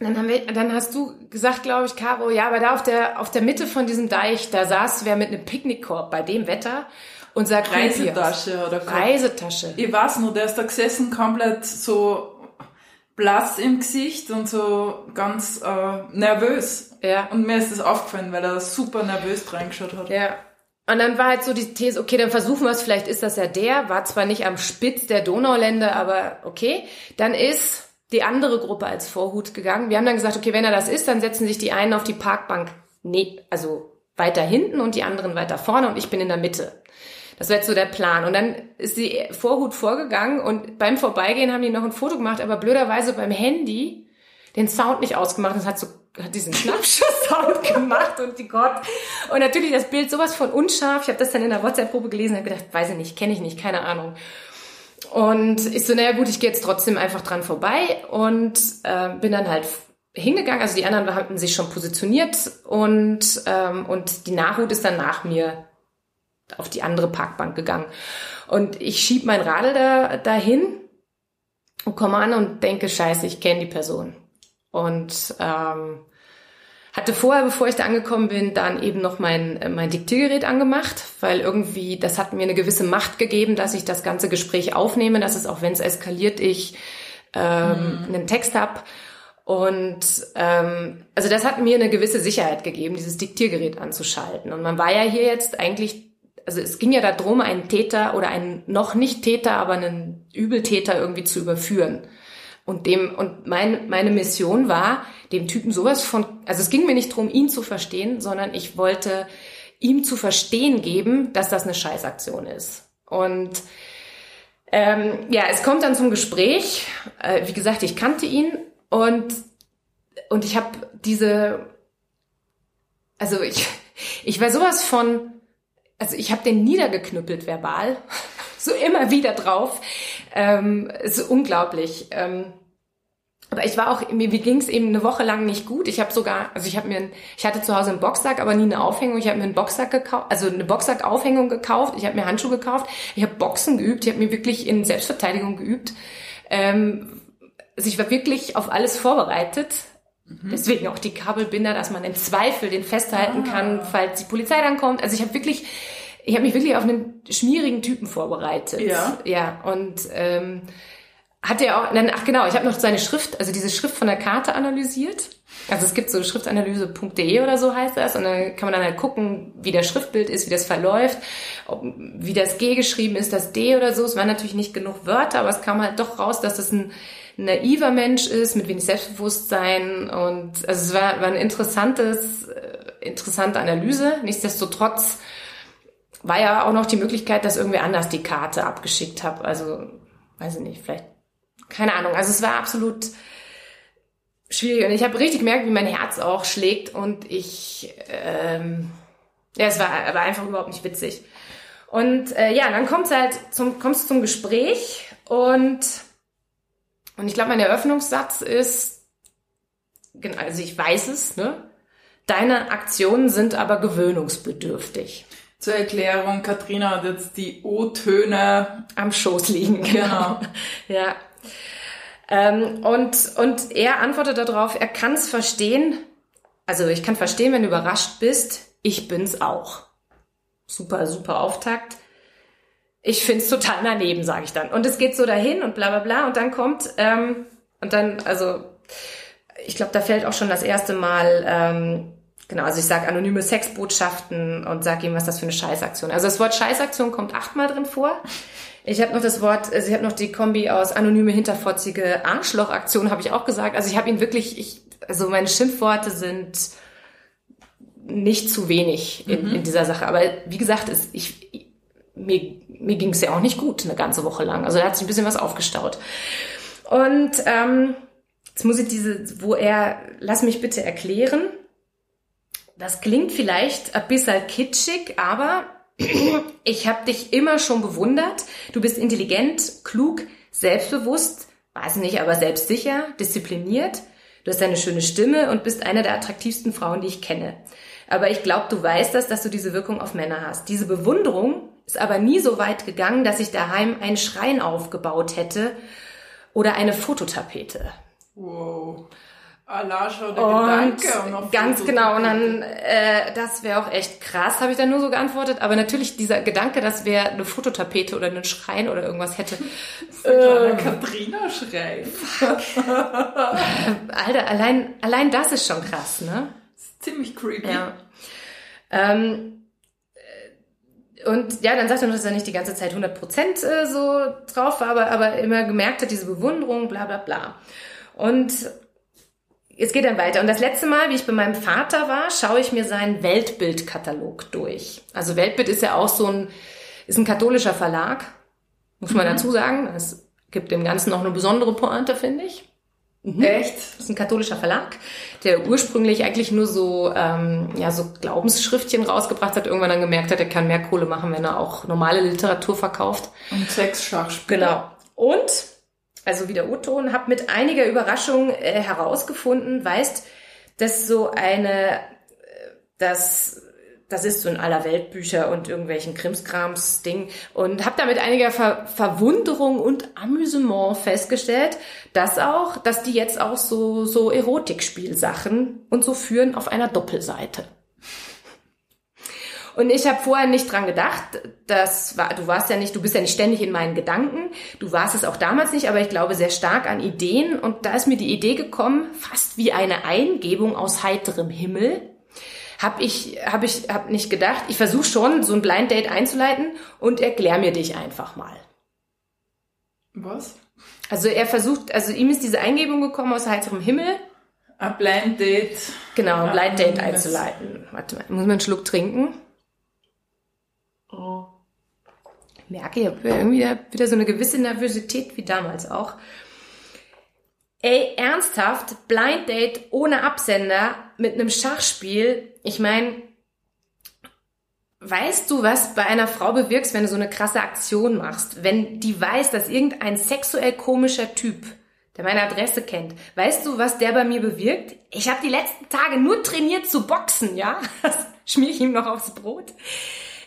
dann haben wir, dann hast du gesagt, glaube ich, Caro, ja, aber da auf der, auf der Mitte von diesem Deich, da saß wer mit einem Picknickkorb bei dem Wetter und sagt, Reisetasche oder Reisetasche. Ich weiß nur, der ist da gesessen, komplett so blass im Gesicht und so ganz äh, nervös. Ja. Und mir ist das aufgefallen, weil er super nervös reingeschaut hat. Ja. Und dann war halt so die These, okay, dann versuchen wir es, vielleicht ist das ja der, war zwar nicht am Spitz der Donauländer, aber okay. Dann ist die andere Gruppe als Vorhut gegangen. Wir haben dann gesagt, okay, wenn er das ist, dann setzen sich die einen auf die Parkbank, nee, also weiter hinten und die anderen weiter vorne und ich bin in der Mitte. Das wäre jetzt so der Plan. Und dann ist die Vorhut vorgegangen und beim Vorbeigehen haben die noch ein Foto gemacht, aber blöderweise beim Handy den Sound nicht ausgemacht. Das hat so hat diesen Schnappschuss-Sound [LAUGHS] gemacht und die Gott. Und natürlich das Bild sowas von unscharf. Ich habe das dann in der WhatsApp-Gruppe gelesen und gedacht, weiß ich nicht, kenne ich nicht, keine Ahnung. Und ich so, naja gut, ich gehe jetzt trotzdem einfach dran vorbei und äh, bin dann halt hingegangen. Also die anderen hatten sich schon positioniert und, ähm, und die Nachhut ist dann nach mir auf die andere Parkbank gegangen. Und ich schieb mein Radl da dahin und komme an und denke, scheiße, ich kenne die Person. Und ähm, hatte vorher, bevor ich da angekommen bin, dann eben noch mein, mein Diktiergerät angemacht, weil irgendwie, das hat mir eine gewisse Macht gegeben, dass ich das ganze Gespräch aufnehme, dass es auch wenn es eskaliert, ich ähm, mhm. einen Text hab. Und ähm, also das hat mir eine gewisse Sicherheit gegeben, dieses Diktiergerät anzuschalten. Und man war ja hier jetzt eigentlich, also es ging ja darum, einen Täter oder einen noch nicht Täter, aber einen Übeltäter irgendwie zu überführen. Und dem, und mein, meine Mission war, dem Typen sowas von, also es ging mir nicht drum, ihn zu verstehen, sondern ich wollte ihm zu verstehen geben, dass das eine Scheißaktion ist. Und ähm, ja, es kommt dann zum Gespräch. Äh, wie gesagt, ich kannte ihn und und ich habe diese, also ich ich war sowas von, also ich habe den niedergeknüppelt verbal, so immer wieder drauf. Ähm, ist unglaublich. Ähm, aber ich war auch, mir ging es eben eine Woche lang nicht gut. Ich habe sogar, also ich habe mir, ich hatte zu Hause einen Boxsack, aber nie eine Aufhängung. Ich habe mir einen Boxsack gekauft, also eine Boxsack-Aufhängung gekauft. Ich habe mir Handschuhe gekauft. Ich habe Boxen geübt. Ich habe mir wirklich in Selbstverteidigung geübt. Ähm, also ich war wirklich auf alles vorbereitet. Mhm. Deswegen auch die Kabelbinder, dass man im Zweifel den festhalten ah. kann, falls die Polizei dann kommt. Also ich habe wirklich ich habe mich wirklich auf einen schmierigen Typen vorbereitet. Ja. Ja, und ähm, hat er auch, ach genau, ich habe noch seine Schrift, also diese Schrift von der Karte analysiert. Also es gibt so schriftanalyse.de oder so heißt das und dann kann man dann halt gucken, wie das Schriftbild ist, wie das verläuft, ob, wie das G geschrieben ist, das D oder so. Es waren natürlich nicht genug Wörter, aber es kam halt doch raus, dass das ein naiver Mensch ist, mit wenig Selbstbewusstsein und also es war, war ein interessantes, äh, interessante Analyse. Nichtsdestotrotz war ja auch noch die Möglichkeit, dass irgendwer anders die Karte abgeschickt hat. Also, weiß ich nicht, vielleicht, keine Ahnung. Also es war absolut schwierig. Und ich habe richtig gemerkt, wie mein Herz auch schlägt und ich, ähm, ja, es war, war einfach überhaupt nicht witzig. Und äh, ja, dann kommt's halt zum, kommst zum Gespräch und, und ich glaube, mein Eröffnungssatz ist, also ich weiß es, ne? Deine Aktionen sind aber gewöhnungsbedürftig. Zur Erklärung, Katrina hat jetzt die O-Töne am Schoß liegen. [LAUGHS] Genau. ja. Ähm, und, und er antwortet darauf, er kann es verstehen. Also ich kann verstehen, wenn du überrascht bist. Ich bin's auch. Super, super Auftakt. Ich find's total daneben, sage ich dann. Und es geht so dahin und bla bla bla. Und dann kommt, ähm, und dann, also ich glaube, da fällt auch schon das erste Mal, ähm, genau, also ich sage anonyme Sexbotschaften und sage ihm, was das für eine Scheißaktion. Also das Wort Scheißaktion kommt achtmal drin vor. Ich habe noch das Wort, also ich habe noch die Kombi aus anonyme hinterfotzige Arschlochaktion habe ich auch gesagt. Also ich habe ihn wirklich, ich, also meine Schimpfworte sind nicht zu wenig in, mhm. in dieser Sache. Aber wie gesagt, es, ich, mir, mir ging es ja auch nicht gut eine ganze Woche lang. Also da hat sich ein bisschen was aufgestaut. Und ähm, jetzt muss ich diese, wo er, lass mich bitte erklären. Das klingt vielleicht ein bisschen kitschig, aber [CLEARS THROAT] ich habe dich immer schon bewundert. Du bist intelligent, klug, selbstbewusst, weiß nicht, aber selbstsicher, diszipliniert. Du hast eine schöne Stimme und bist eine der attraktivsten Frauen, die ich kenne. Aber ich glaube, du weißt das, dass du diese Wirkung auf Männer hast. Diese Bewunderung ist aber nie so weit gegangen, dass ich daheim einen Schrein aufgebaut hätte oder eine Fototapete. Wow. Allah schon der und Gedanke. Und ganz genau. Und dann, äh, das wäre auch echt krass, habe ich dann nur so geantwortet. Aber natürlich dieser Gedanke, dass wer eine Fototapete oder einen Schrein oder irgendwas hätte. [LAUGHS] äh, Katrina Schrein. [LAUGHS] Alter, allein, allein das ist schon krass, ne? ziemlich creepy. Ja. Ähm, äh, und ja, dann sagt er noch, dass er nicht die ganze Zeit 100% äh, so drauf war, aber, aber immer gemerkt hat, diese Bewunderung, bla bla bla. Und es geht dann weiter. Und das letzte Mal, wie ich bei meinem Vater war, schaue ich mir seinen Weltbildkatalog durch. Also Weltbild ist ja auch so ein, ist ein katholischer Verlag, muss man mhm. dazu sagen. Es gibt dem Ganzen auch eine besondere Pointe, finde ich. Mhm. Echt? Das ist ein katholischer Verlag, der ursprünglich eigentlich nur so, ähm, ja, so Glaubensschriftchen rausgebracht hat, irgendwann dann gemerkt hat, er kann mehr Kohle machen, wenn er auch normale Literatur verkauft. Und Sexschachspiele. Genau. Und also wieder O-Ton, habe mit einiger Überraschung äh, herausgefunden, weißt, dass so eine, äh, das, das ist so in aller Weltbücher und irgendwelchen Krimskrams Ding und habe da mit einiger Ver Verwunderung und Amüsement festgestellt, dass auch, dass die jetzt auch so so Erotikspielsachen und so führen auf einer Doppelseite. Und ich habe vorher nicht dran gedacht, das war, du warst ja nicht, du bist ja nicht ständig in meinen Gedanken, du warst es auch damals nicht, aber ich glaube sehr stark an Ideen und da ist mir die Idee gekommen, fast wie eine Eingebung aus heiterem Himmel. Hab ich, hab ich, hab nicht gedacht, ich versuche schon, so ein Blind Date einzuleiten und erklär mir dich einfach mal. Was? Also er versucht, also ihm ist diese Eingebung gekommen aus heiterem Himmel. Ein Blind Date. Genau, ein Blind Date einzuleiten. Warte mal, muss man einen Schluck trinken? Oh. Ich merke, ich habe irgendwie wieder so eine gewisse Nervosität wie damals auch. Ey, ernsthaft, Blind Date ohne Absender mit einem Schachspiel. Ich meine, weißt du, was bei einer Frau bewirkst, wenn du so eine krasse Aktion machst? Wenn die weiß, dass irgendein sexuell komischer Typ, der meine Adresse kennt, weißt du, was der bei mir bewirkt? Ich habe die letzten Tage nur trainiert zu boxen, ja? Das [LAUGHS] schmier ich ihm noch aufs Brot.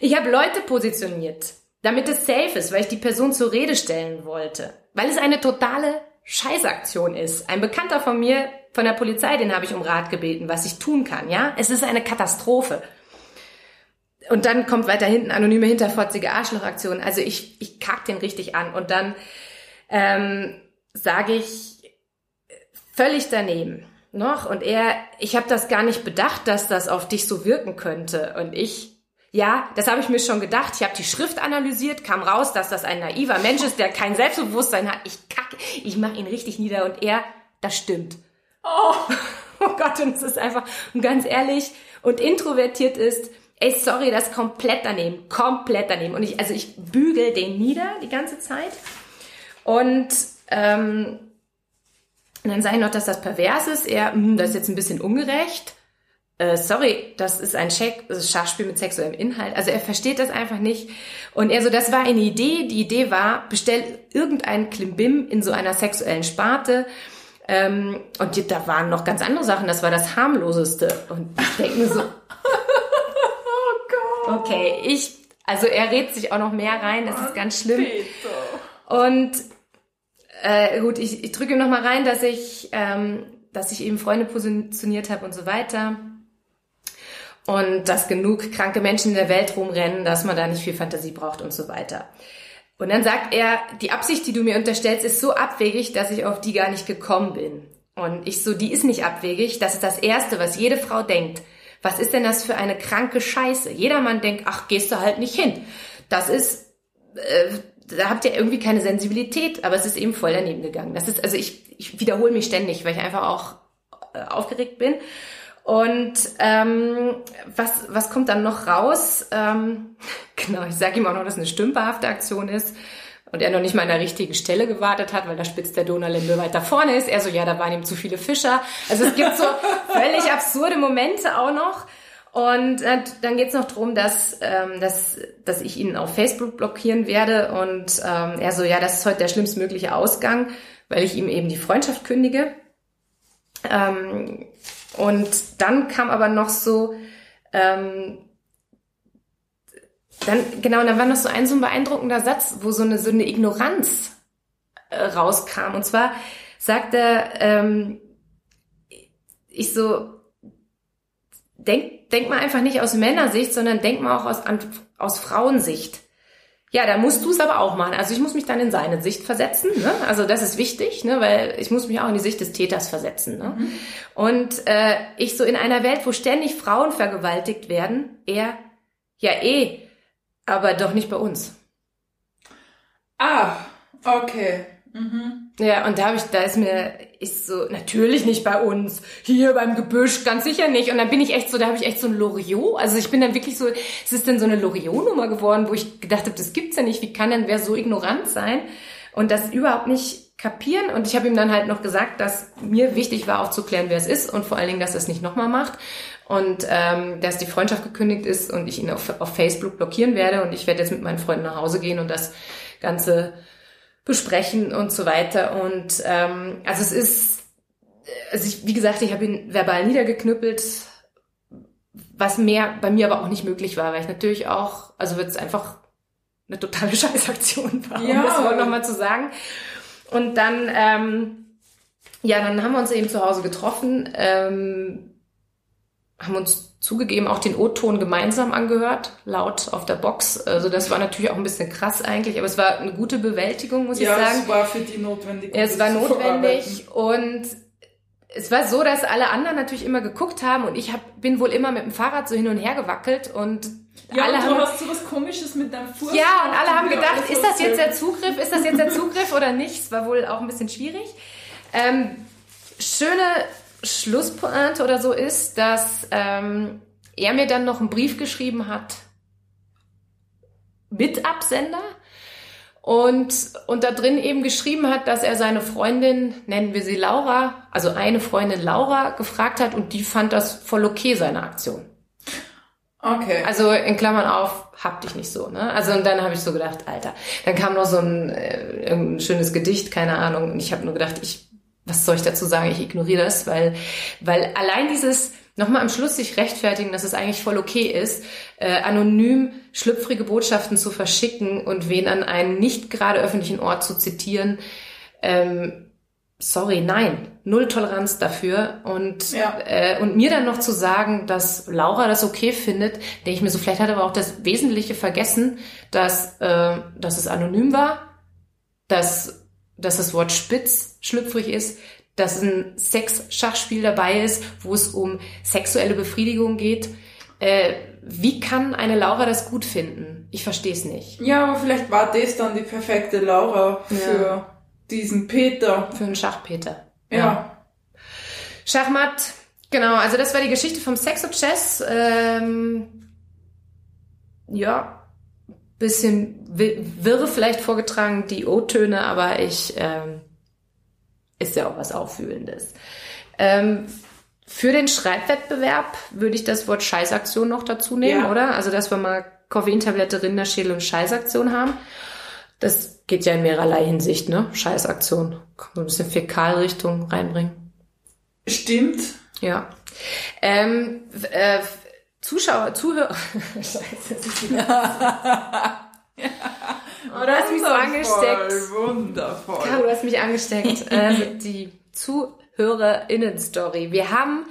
Ich habe Leute positioniert, damit es safe ist, weil ich die Person zur Rede stellen wollte. Weil es eine totale Scheißaktion ist. Ein Bekannter von mir, von der Polizei, den habe ich um Rat gebeten, was ich tun kann, ja? Es ist eine Katastrophe. und dann kommt weiter hinten anonyme hinterfotzige Arschlochaktion. Also ich, ich kack den richtig an. Und dann ähm, sage ich völlig daneben noch. Und er, ich habe das gar nicht bedacht, dass das auf dich so wirken könnte. Und ich, ja, das habe ich mir schon gedacht. Ich habe die Schrift analysiert, kam raus, dass das ein naiver Mensch ist, der kein Selbstbewusstsein hat. Ich kacke, ich mache ihn richtig nieder. Und er, das stimmt. Oh, [LAUGHS] oh Gott, und es ist einfach, und ganz ehrlich, und introvertiert ist, ey, sorry, das komplett daneben, komplett daneben. Und ich, also ich bügel den nieder die ganze Zeit. Und, ähm, und dann sage ich noch, dass das pervers ist. Er, hm, das ist jetzt ein bisschen ungerecht. Äh, sorry, das ist ein Check, das ist Schachspiel mit sexuellem Inhalt. Also er versteht das einfach nicht. Und er so, das war eine Idee. Die Idee war, bestell irgendeinen Klimbim in so einer sexuellen Sparte. Ähm, und da waren noch ganz andere Sachen. Das war das harmloseste. Und ich denke mir so, [LAUGHS] Okay, ich, also er redet sich auch noch mehr rein, das ist ganz schlimm. Und äh, gut, ich, ich drücke noch mal rein, dass ich, ähm, dass ich eben Freunde positioniert habe und so weiter. Und dass genug kranke Menschen in der Welt rumrennen, dass man da nicht viel Fantasie braucht und so weiter. Und dann sagt er, die Absicht, die du mir unterstellst, ist so abwegig, dass ich auf die gar nicht gekommen bin. Und ich so, die ist nicht abwegig. Das ist das Erste, was jede Frau denkt. Was ist denn das für eine kranke Scheiße? Jedermann denkt, ach, gehst du halt nicht hin. Das ist, äh, da habt ihr irgendwie keine Sensibilität, aber es ist eben voll daneben gegangen. Das ist, also ich, ich wiederhole mich ständig, weil ich einfach auch äh, aufgeregt bin. Und ähm, was, was kommt dann noch raus? Ähm, [LAUGHS] genau, ich sage ihm auch noch, dass es eine stümperhafte Aktion ist und er noch nicht mal an der richtigen Stelle gewartet hat, weil da spitzt der Donaulembe weiter vorne ist. Er so, ja, da waren ihm zu viele Fischer. Also es gibt so [LAUGHS] völlig absurde Momente auch noch. Und äh, dann geht's noch drum, dass, ähm, dass, dass ich ihn auf Facebook blockieren werde. Und ähm, er so, ja, das ist heute der schlimmstmögliche Ausgang, weil ich ihm eben die Freundschaft kündige. Ähm, und dann kam aber noch so, ähm, dann, genau, dann war noch so ein so ein beeindruckender Satz, wo so eine, so eine Ignoranz äh, rauskam. Und zwar sagt er, ähm, ich so, denk, denk mal einfach nicht aus Männersicht, sondern denk mal auch aus, an, aus Frauensicht. Ja, da musst du es aber auch machen. Also ich muss mich dann in seine Sicht versetzen. Ne? Also das ist wichtig, ne? weil ich muss mich auch in die Sicht des Täters versetzen. Ne? Mhm. Und äh, ich so in einer Welt, wo ständig Frauen vergewaltigt werden, er, ja eh, aber doch nicht bei uns. Ah, okay. Mhm. Ja, und da habe ich, da ist mir, ist so, natürlich nicht bei uns, hier beim Gebüsch, ganz sicher nicht. Und dann bin ich echt so, da habe ich echt so ein Loriot. Also ich bin dann wirklich so, es ist dann so eine Loriot-Nummer geworden, wo ich gedacht habe, das gibt's ja nicht. Wie kann denn wer so ignorant sein und das überhaupt nicht kapieren? Und ich habe ihm dann halt noch gesagt, dass mir wichtig war, aufzuklären, wer es ist und vor allen Dingen, dass er es nicht nochmal macht und ähm, dass die Freundschaft gekündigt ist und ich ihn auf, auf Facebook blockieren werde und ich werde jetzt mit meinen Freunden nach Hause gehen und das Ganze besprechen und so weiter. Und ähm, also es ist, also ich, wie gesagt, ich habe ihn verbal niedergeknüppelt, was mehr bei mir aber auch nicht möglich war, weil ich natürlich auch, also wird es einfach eine totale [LAUGHS] Scheißaktion war, ja. um das Wort nochmal zu sagen. Und dann, ähm, ja, dann haben wir uns eben zu Hause getroffen. Ähm, haben uns zugegeben auch den O-Ton gemeinsam angehört, laut auf der Box. Also das war natürlich auch ein bisschen krass eigentlich, aber es war eine gute Bewältigung, muss ja, ich sagen. Ja, es war für die notwendig. Es war notwendig und es war so, dass alle anderen natürlich immer geguckt haben und ich hab, bin wohl immer mit dem Fahrrad so hin und her gewackelt und ja, alle und du haben, hast so was Komisches mit deinem Fuß. Ja, und alle haben gedacht, ist das jetzt der Zugriff, ist das jetzt der Zugriff oder nicht? Es war wohl auch ein bisschen schwierig. Ähm, schöne Schlusspointe oder so ist, dass ähm, er mir dann noch einen Brief geschrieben hat mit Absender und, und da drin eben geschrieben hat, dass er seine Freundin, nennen wir sie Laura, also eine Freundin Laura, gefragt hat und die fand das voll okay, seine Aktion. Okay. Also in Klammern auf, hab dich nicht so, ne? Also und dann habe ich so gedacht, Alter. Dann kam noch so ein, äh, ein schönes Gedicht, keine Ahnung. Und ich habe nur gedacht, ich was soll ich dazu sagen? Ich ignoriere das, weil, weil allein dieses nochmal am Schluss sich rechtfertigen, dass es eigentlich voll okay ist, äh, anonym schlüpfrige Botschaften zu verschicken und wen an einen nicht gerade öffentlichen Ort zu zitieren, ähm, sorry, nein, null Toleranz dafür. Und, Ja. äh, und mir dann noch zu sagen, dass Laura das okay findet, denke ich mir so, vielleicht hat er aber auch das Wesentliche vergessen, dass, äh, dass es anonym war, dass, dass das Wort spitz schlüpfrig ist, dass ein Sex-Schachspiel dabei ist, wo es um sexuelle Befriedigung geht. Äh, wie kann eine Laura das gut finden? Ich verstehe es nicht. Ja, aber vielleicht war das dann die perfekte Laura für diesen Peter. Für einen Schachpeter. Ja. Schachmatt, genau, also das war die Geschichte vom Sex und Chess. Ähm, ja, bisschen wi- wirre vielleicht vorgetragen, die O-Töne, aber ich, ähm, ist ja auch was Auffühlendes. Ähm, für den Schreibwettbewerb würde ich das Wort Scheißaktion noch dazu nehmen, Ja. oder? Also, dass wir mal Koffeintablette, Rinderschädel und Scheißaktion haben. Das geht ja in mehrerlei Hinsicht, ne? Scheißaktion. Kann man ein bisschen Fäkalrichtung reinbringen. Stimmt. Ja. Ähm, äh, Zuschauer, Zuhörer. [LAUGHS] Scheiße, das ist [LAUGHS] oh, du hast mich so angesteckt. Wundervoll. Caro, du hast mich angesteckt. [LAUGHS] ähm, die ZuhörerInnen-Story. Wir haben,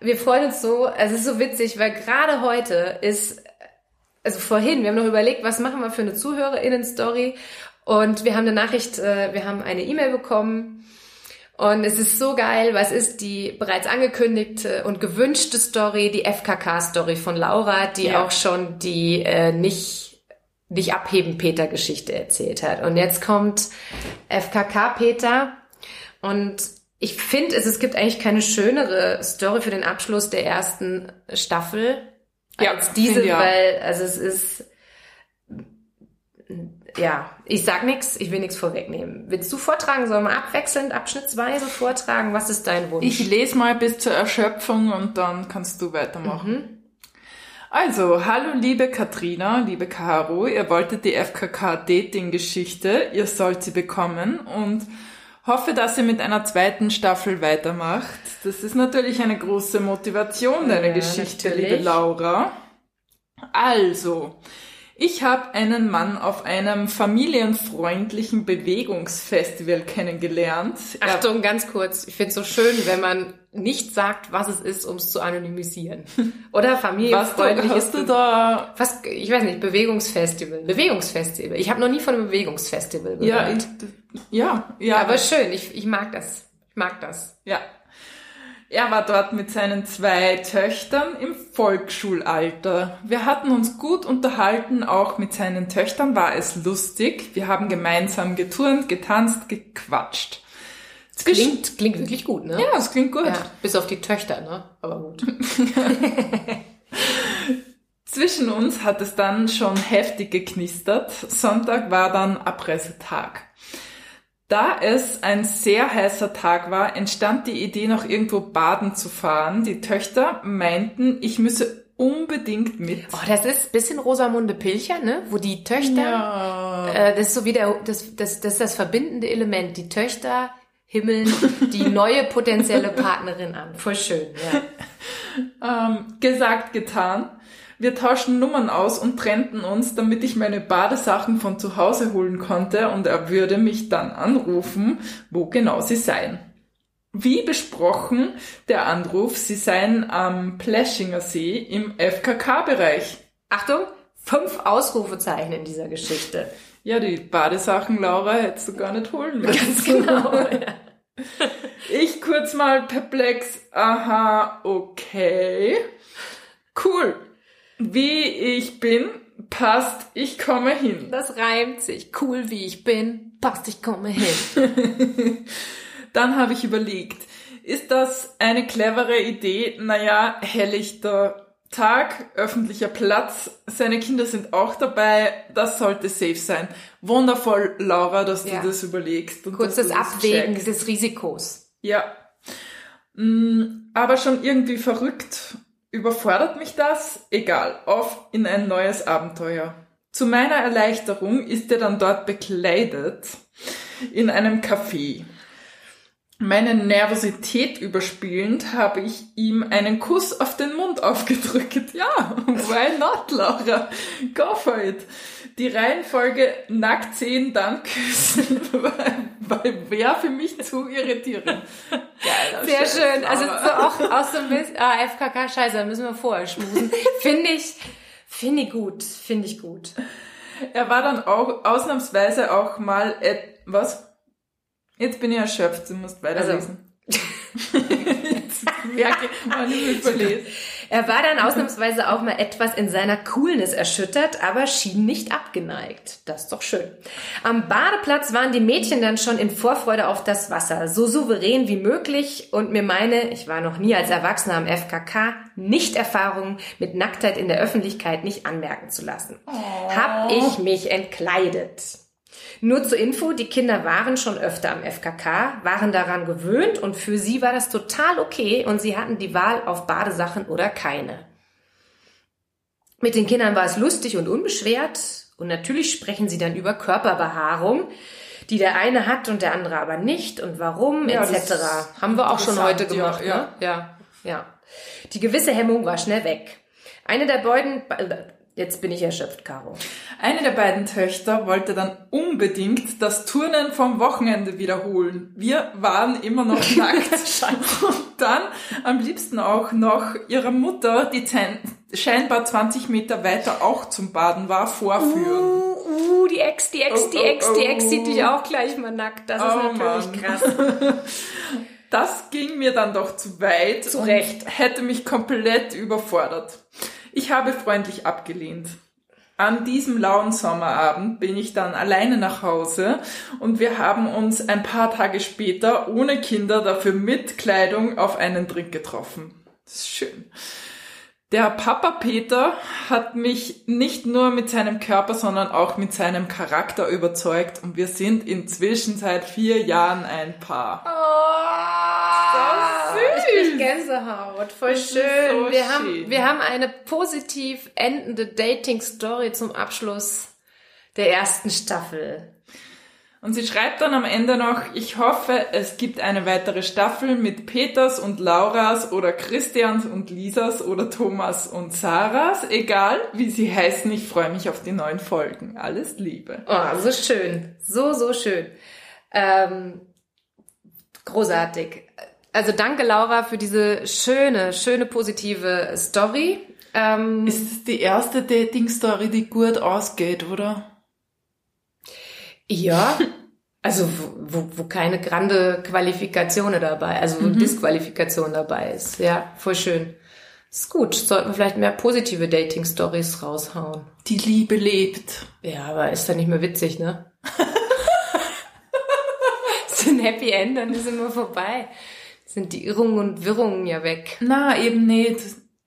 wir freuen uns so, es ist so witzig, weil gerade heute ist, also vorhin, wir haben noch überlegt, was machen wir für eine ZuhörerInnen-Story und wir haben eine Nachricht, äh, wir haben eine E-Mail bekommen und es ist so geil, es ist die bereits angekündigte und gewünschte Story, die FKK-Story von Laura, die Ja. auch schon die äh, nicht nicht abheben Peter Geschichte erzählt hat. Und jetzt kommt FKK Peter und ich finde, es, es gibt eigentlich keine schönere Story für den Abschluss der ersten Staffel Ja, als diese, weil also es ist ja, ich sag nix, ich will nichts vorwegnehmen. Willst du vortragen? Sollen wir abwechselnd, abschnittsweise vortragen? Was ist dein Wunsch? Ich lese mal bis zur Erschöpfung und dann kannst du weitermachen. Mhm. Also, hallo liebe Katrina, liebe Caro, ihr wolltet die FKK-Dating-Geschichte, ihr sollt sie bekommen und hoffe, dass ihr mit einer zweiten Staffel weitermacht. Das ist natürlich eine große Motivation, deine Ja, Geschichte, natürlich. liebe Laura. Also, ich habe einen Mann auf einem familienfreundlichen Bewegungsfestival kennengelernt. Er Achtung, ganz kurz. Ich finde es so schön, wenn man nicht sagt, was es ist, um es zu anonymisieren. [LAUGHS] Oder Was du, familienfreundliches hast du da Was, ich weiß nicht, Bewegungsfestival. Bewegungsfestival. Ich habe noch nie von einem Bewegungsfestival gehört. Ja, ich, ja, ja, Aber schön, ich, ich mag das. Ich mag das. ja. Er war dort mit seinen zwei Töchtern im Volksschulalter. Wir hatten uns gut unterhalten, auch mit seinen Töchtern war es lustig. Wir haben gemeinsam geturnt, getanzt, gequatscht. Zwischen- Klingt, klingt wirklich gut, ne? ja, es klingt gut. Ja, bis auf die Töchter, ne? Aber gut. [LAUGHS] Zwischen uns hat es dann schon heftig geknistert. Sonntag war dann Abreisetag. Da es ein sehr heißer Tag war, entstand die Idee, noch irgendwo baden zu fahren. Die Töchter meinten, ich müsse unbedingt mit. Oh, das ist bisschen Rosamunde Pilcher, ne? Wo die Töchter, Ja. äh, das ist so wie der, das, das, das ist das verbindende Element. Die Töchter himmeln die [LAUGHS] neue potenzielle Partnerin an. Voll schön, ja. Ähm, gesagt, getan. Wir tauschten Nummern aus und trennten uns, damit ich meine Badesachen von zu Hause holen konnte und er würde mich dann anrufen, wo genau sie seien. Wie besprochen, der Anruf, sie seien am Pläschinger See im FKK-Bereich. Achtung, fünf Ausrufezeichen in dieser Geschichte. Ja, die Badesachen, Laura, hättest du gar nicht holen müssen. Genau. [LAUGHS] ja. Ich kurz mal perplex. Aha, okay. Cool. Wie ich bin, passt, ich komme hin. Das reimt sich. Cool wie ich bin, passt, ich komme hin. [LAUGHS] Dann habe ich überlegt, ist das eine clevere Idee? Naja, helllichter Tag, öffentlicher Platz, seine Kinder sind auch dabei, das sollte safe sein. Wundervoll, Laura, dass Ja. du das überlegst. Und du das Abwägen checkst. des Risikos. Ja. Mm, Aber schon irgendwie verrückt. Überfordert mich das? Egal. Auf in ein neues Abenteuer. Zu meiner Erleichterung ist er dann dort bekleidet in einem Café. Meine Nervosität überspielend habe ich ihm einen Kuss auf den Mund aufgedrückt. Ja, [LAUGHS] why not, Laura? Go for it. Die Reihenfolge nackt sehen, dann küssen, [LAUGHS] weil wäre für mich zu irritierend. Geiler Sehr Scheiß, schön. Also so auch, auch so ein bisschen, ah, FKK, scheiße, müssen wir vorher schmusen. [LAUGHS] Finde ich, finde ich gut, finde ich gut. Er war dann auch ausnahmsweise auch mal, was? Jetzt bin ich erschöpft, du musst weiterlesen. Also. [LAUGHS] Merke man. [LAUGHS] Er war dann ausnahmsweise auch mal etwas in seiner Coolness erschüttert, aber schien nicht abgeneigt. Das ist doch schön. Am Badeplatz waren die Mädchen dann schon in Vorfreude auf das Wasser, so souverän wie möglich und mir meine, ich war noch nie als Erwachsener am FKK, nicht Erfahrung mit Nacktheit in der Öffentlichkeit nicht anmerken zu lassen. Oh. Hab ich mich entkleidet. Nur zur Info, die Kinder waren schon öfter am FKK, waren daran gewöhnt und für sie war das total okay und sie hatten die Wahl auf Badesachen oder keine. Mit den Kindern war es lustig und unbeschwert und natürlich sprechen sie dann über Körperbehaarung, die der eine hat und der andere aber nicht und warum ja, etc. Haben wir auch schon heute gemacht, ja, ne? Ja, ja. Die gewisse Hemmung war schnell weg. Eine der beiden, Jetzt bin ich erschöpft, Caro. Eine der beiden Töchter wollte dann unbedingt das Turnen vom Wochenende wiederholen. Wir waren immer noch [LAUGHS] nackt. und dann am liebsten auch noch ihrer Mutter, die scheinbar 20 Meter weiter auch zum Baden war, vorführen. Uh, uh die Ex, die Ex, oh, die Ex, oh, die Ex sieht dich oh. auch gleich mal nackt. Das ist oh, natürlich Mann. krass. Das ging mir dann doch zu weit zu Recht. hätte mich komplett überfordert. Ich habe freundlich abgelehnt. An diesem lauen Sommerabend bin ich dann alleine nach Hause und wir haben uns ein paar Tage später ohne Kinder dafür mit Kleidung auf einen Drink getroffen. Das ist schön. Der Papa Peter hat mich nicht nur mit seinem Körper, sondern auch mit seinem Charakter überzeugt und wir sind inzwischen seit vier Jahren ein Paar. Oh. So ich krieg Gänsehaut. Voll das schön. So wir, schön. Haben, wir haben eine positiv endende Dating-Story zum Abschluss der ersten Staffel. Und sie schreibt dann am Ende noch, ich hoffe, es gibt eine weitere Staffel mit Peters und Lauras oder Christians und Lisas oder Thomas und Sarahs, egal wie sie heißen, ich freue mich auf die neuen Folgen. Alles Liebe. Oh, so schön. So, so schön. Ähm, großartig. Also danke Laura für diese schöne, schöne positive Story. Ähm, ist es die erste Dating-Story, die gut ausgeht, oder? Ja, also wo, wo keine grande Qualifikation dabei, also wo mhm. Disqualifikation dabei ist. Ja, voll schön. Ist gut. Sollten wir vielleicht mehr positive Dating-Stories raushauen. Die Liebe lebt. Ja, aber ist dann nicht mehr witzig, ne? [LAUGHS] [LAUGHS] ist ein Happy End, dann ist immer vorbei sind die Irrungen und Wirrungen ja weg. Na, eben nicht.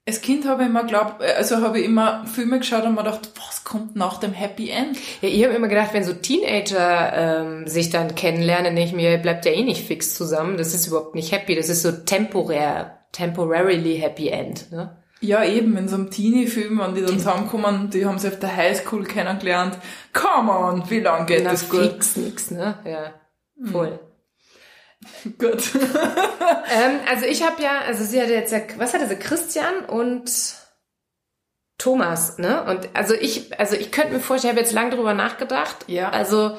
Als Kind habe ich immer glaubt, also habe ich immer Filme geschaut und mir gedacht, was kommt nach dem Happy End? Ja, ich habe immer gedacht, wenn so Teenager ähm, sich dann kennenlernen, denke ich mir, bleibt ja eh nicht fix zusammen. Das ist überhaupt nicht happy. Das ist so temporär, temporarily Happy End. Ne? Ja, eben, in so einem Teenie-Film, wenn die dann zusammenkommen, die haben sich auf der Highschool kennengelernt. Come on, wie lange geht Na, das gut? Fix nix, ne? Ja, voll. Hm. [LAUGHS] Gut. [LAUGHS] ähm, also ich habe ja, also sie hatte jetzt ja, was hatte sie, Christian und Thomas, ne? Und also ich, also ich könnte mir vorstellen, ich habe jetzt lange drüber nachgedacht. Ja. Also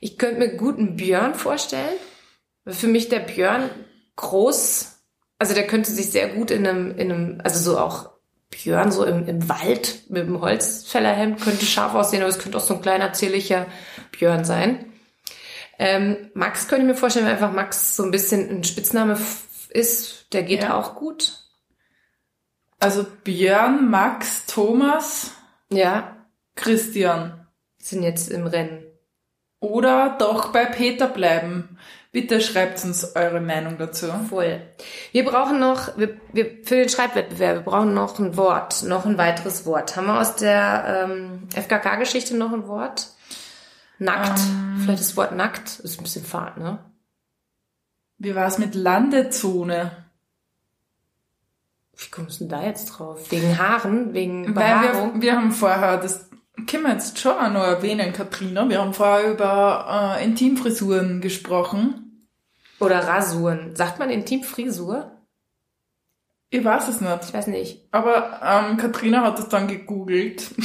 ich könnte mir guten Björn vorstellen. Für mich der Björn groß, also der könnte sich sehr gut in einem, in einem, also so auch Björn so im, im Wald mit dem Holzfällerhemd könnte scharf aussehen, aber es könnte auch so ein kleiner zierlicher Björn sein. Ähm, Max könnte ich mir vorstellen, wenn einfach Max so ein bisschen ein Spitzname ist, der geht ja. auch gut. Also Björn, Max, Thomas. Ja. Christian. Sind jetzt im Rennen. Oder doch bei Peter bleiben. Bitte schreibt uns eure Meinung dazu. Voll. Wir brauchen noch, wir, wir, für den Schreibwettbewerb, wir brauchen noch ein Wort, noch ein weiteres Wort. Haben wir aus der ähm, FKK-Geschichte noch ein Wort? Nackt. Ähm, Vielleicht das Wort nackt ist ein bisschen fad, ne? Wie war es mit Landezone? Wie kommst du denn da jetzt drauf? Wegen Haaren? Wegen Behaarung? Weil wir, wir haben vorher, das können wir jetzt schon auch noch erwähnen, Katrina, wir haben vorher über äh, Intimfrisuren gesprochen. Oder Rasuren. Sagt man Intimfrisur? Ich weiß es nicht. Ich weiß nicht. Aber ähm, Katrina hat es dann gegoogelt. [LAUGHS]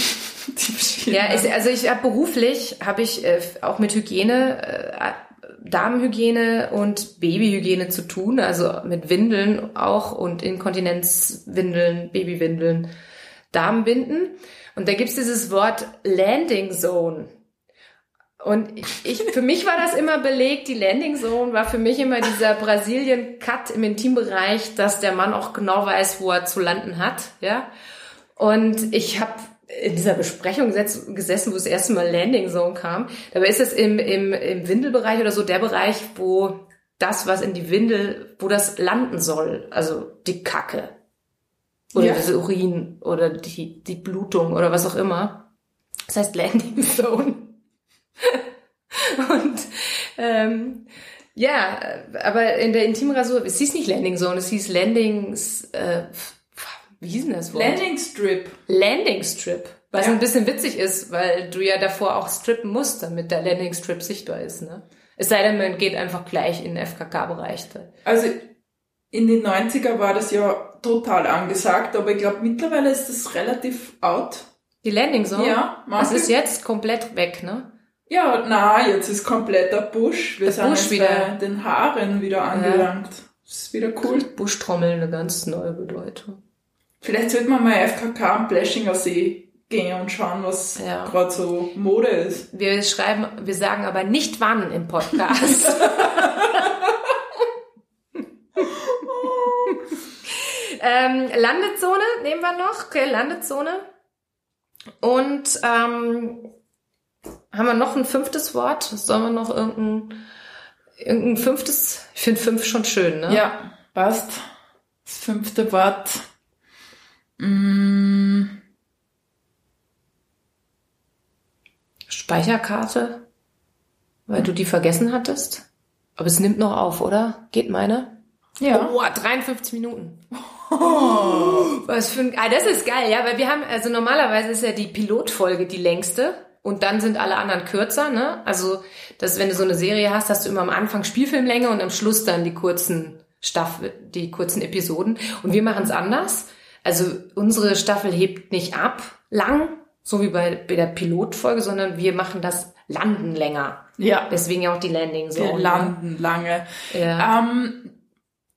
ja, ich, also ich habe beruflich, habe ich äh, auch mit Hygiene, äh, Damenhygiene und Babyhygiene zu tun, also mit Windeln auch und Inkontinenzwindeln, Babywindeln, Damenbinden. Und da gibt's dieses Wort Landing Zone. Und ich, für mich war das immer belegt, die Landing Zone war für mich immer dieser Brasilien-Cut im Intimbereich, dass der Mann auch genau weiß, wo er zu landen hat, ja. Und ich habe in dieser Besprechung gesessen, wo das erste Mal Landing Zone kam. Dabei ist es im, im, im Windelbereich oder so der Bereich, wo das, was in die Windel, wo das landen soll, also die Kacke oder ja. das Urin oder die, die Blutung oder was auch immer. Das heißt Landing [LAUGHS] Zone. und ähm, ja, aber in der Intimrasur, es hieß nicht Landing Zone, es hieß Landings, äh, wie hieß denn das Wort? Landing Strip. Landing Strip. Was ja. ein bisschen witzig ist, weil du ja davor auch strippen musst, damit der Landing Strip sichtbar ist, ne? Es sei denn, man geht einfach gleich in den FKK-Bereich. Also in den 90er war das ja total angesagt, aber ich glaube mittlerweile ist das relativ out. Die Landing Zone? Ja. Das ist jetzt komplett weg, ne? Ja, na, jetzt ist kompletter Busch. Wir Der sind Busch wieder. bei den Haaren wieder angelangt. Das ist wieder cool. Buschtrommel eine ganz neue Bedeutung. Vielleicht sollte man mal FKK am Bläschinger See gehen und schauen, was Ja. gerade so Mode ist. Wir schreiben, wir sagen aber nicht wann im Podcast. [LAUGHS] [LAUGHS] ähm, Landezone nehmen wir noch. Okay, Landezone. Und ähm, haben wir noch ein fünftes Wort? Sollen wir noch irgendein, irgendein fünftes? Ich finde fünf schon schön, ne? Ja, passt. Das fünfte Wort. Mm, Speicherkarte, weil du die vergessen hattest. Aber es nimmt noch auf, oder? Geht meine? ja. Oh, 53 Minuten. Was für ein, ah, das ist geil, ja, weil wir haben, also normalerweise ist ja die Pilotfolge die längste und dann sind alle anderen kürzer, ne? Also, das, wenn du so eine Serie hast, hast du immer am Anfang Spielfilmlänge und am Schluss dann die kurzen Staffel, die kurzen Episoden. Und wir machen es anders. Also, unsere Staffel hebt nicht ab lang, so wie bei, bei der Pilotfolge, sondern wir machen das Landen länger. Ja. Deswegen ja auch die Landing so. Wir landen lange. Ja. Ähm,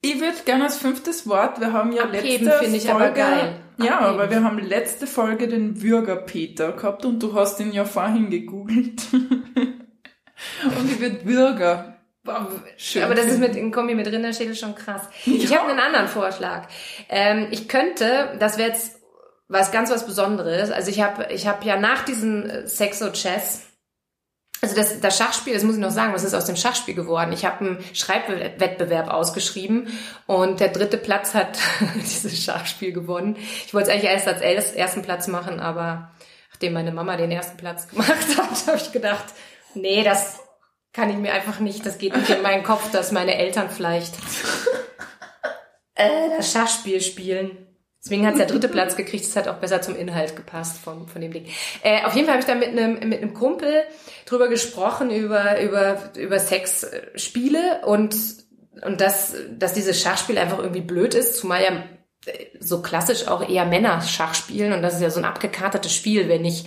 ich würde gerne als fünftes Wort, wir haben ja Abheben letzte ich Folge, aber geil. Ja, Abheben. aber wir haben letzte Folge den Bürgerpeter gehabt und du hast ihn ja vorhin gegoogelt. [LAUGHS] und ich würde Bürger. Schön Aber das ist mit in Kombi mit Rinderschädel schon krass. Ich habe einen anderen Vorschlag. Ähm, ich könnte, das wäre jetzt was ganz was Besonderes. Also ich habe ich habe ja nach diesem äh, Sexo Chess also das, das Schachspiel, das muss ich noch sagen, was ist aus dem Schachspiel geworden? Ich habe einen Schreibwettbewerb ausgeschrieben und der dritte Platz hat [LAUGHS] dieses Schachspiel gewonnen. Ich wollte es eigentlich erst als ersten Platz machen, aber nachdem meine Mama den ersten Platz [LAUGHS] gemacht hat, habe ich gedacht, nee, das kann ich mir einfach nicht, das geht nicht in meinen Kopf, dass meine Eltern vielleicht äh, das Schachspiel spielen. Deswegen hat der dritte Platz gekriegt. Das hat auch besser zum Inhalt gepasst von, von dem Ding. Äh, auf jeden Fall habe ich da mit einem mit einem Kumpel drüber gesprochen über über über Sexspiele und und dass dass dieses Schachspiel einfach irgendwie blöd ist, zumal ja äh, so klassisch auch eher Männer Schach spielen und das ist ja so ein abgekartetes Spiel, wenn ich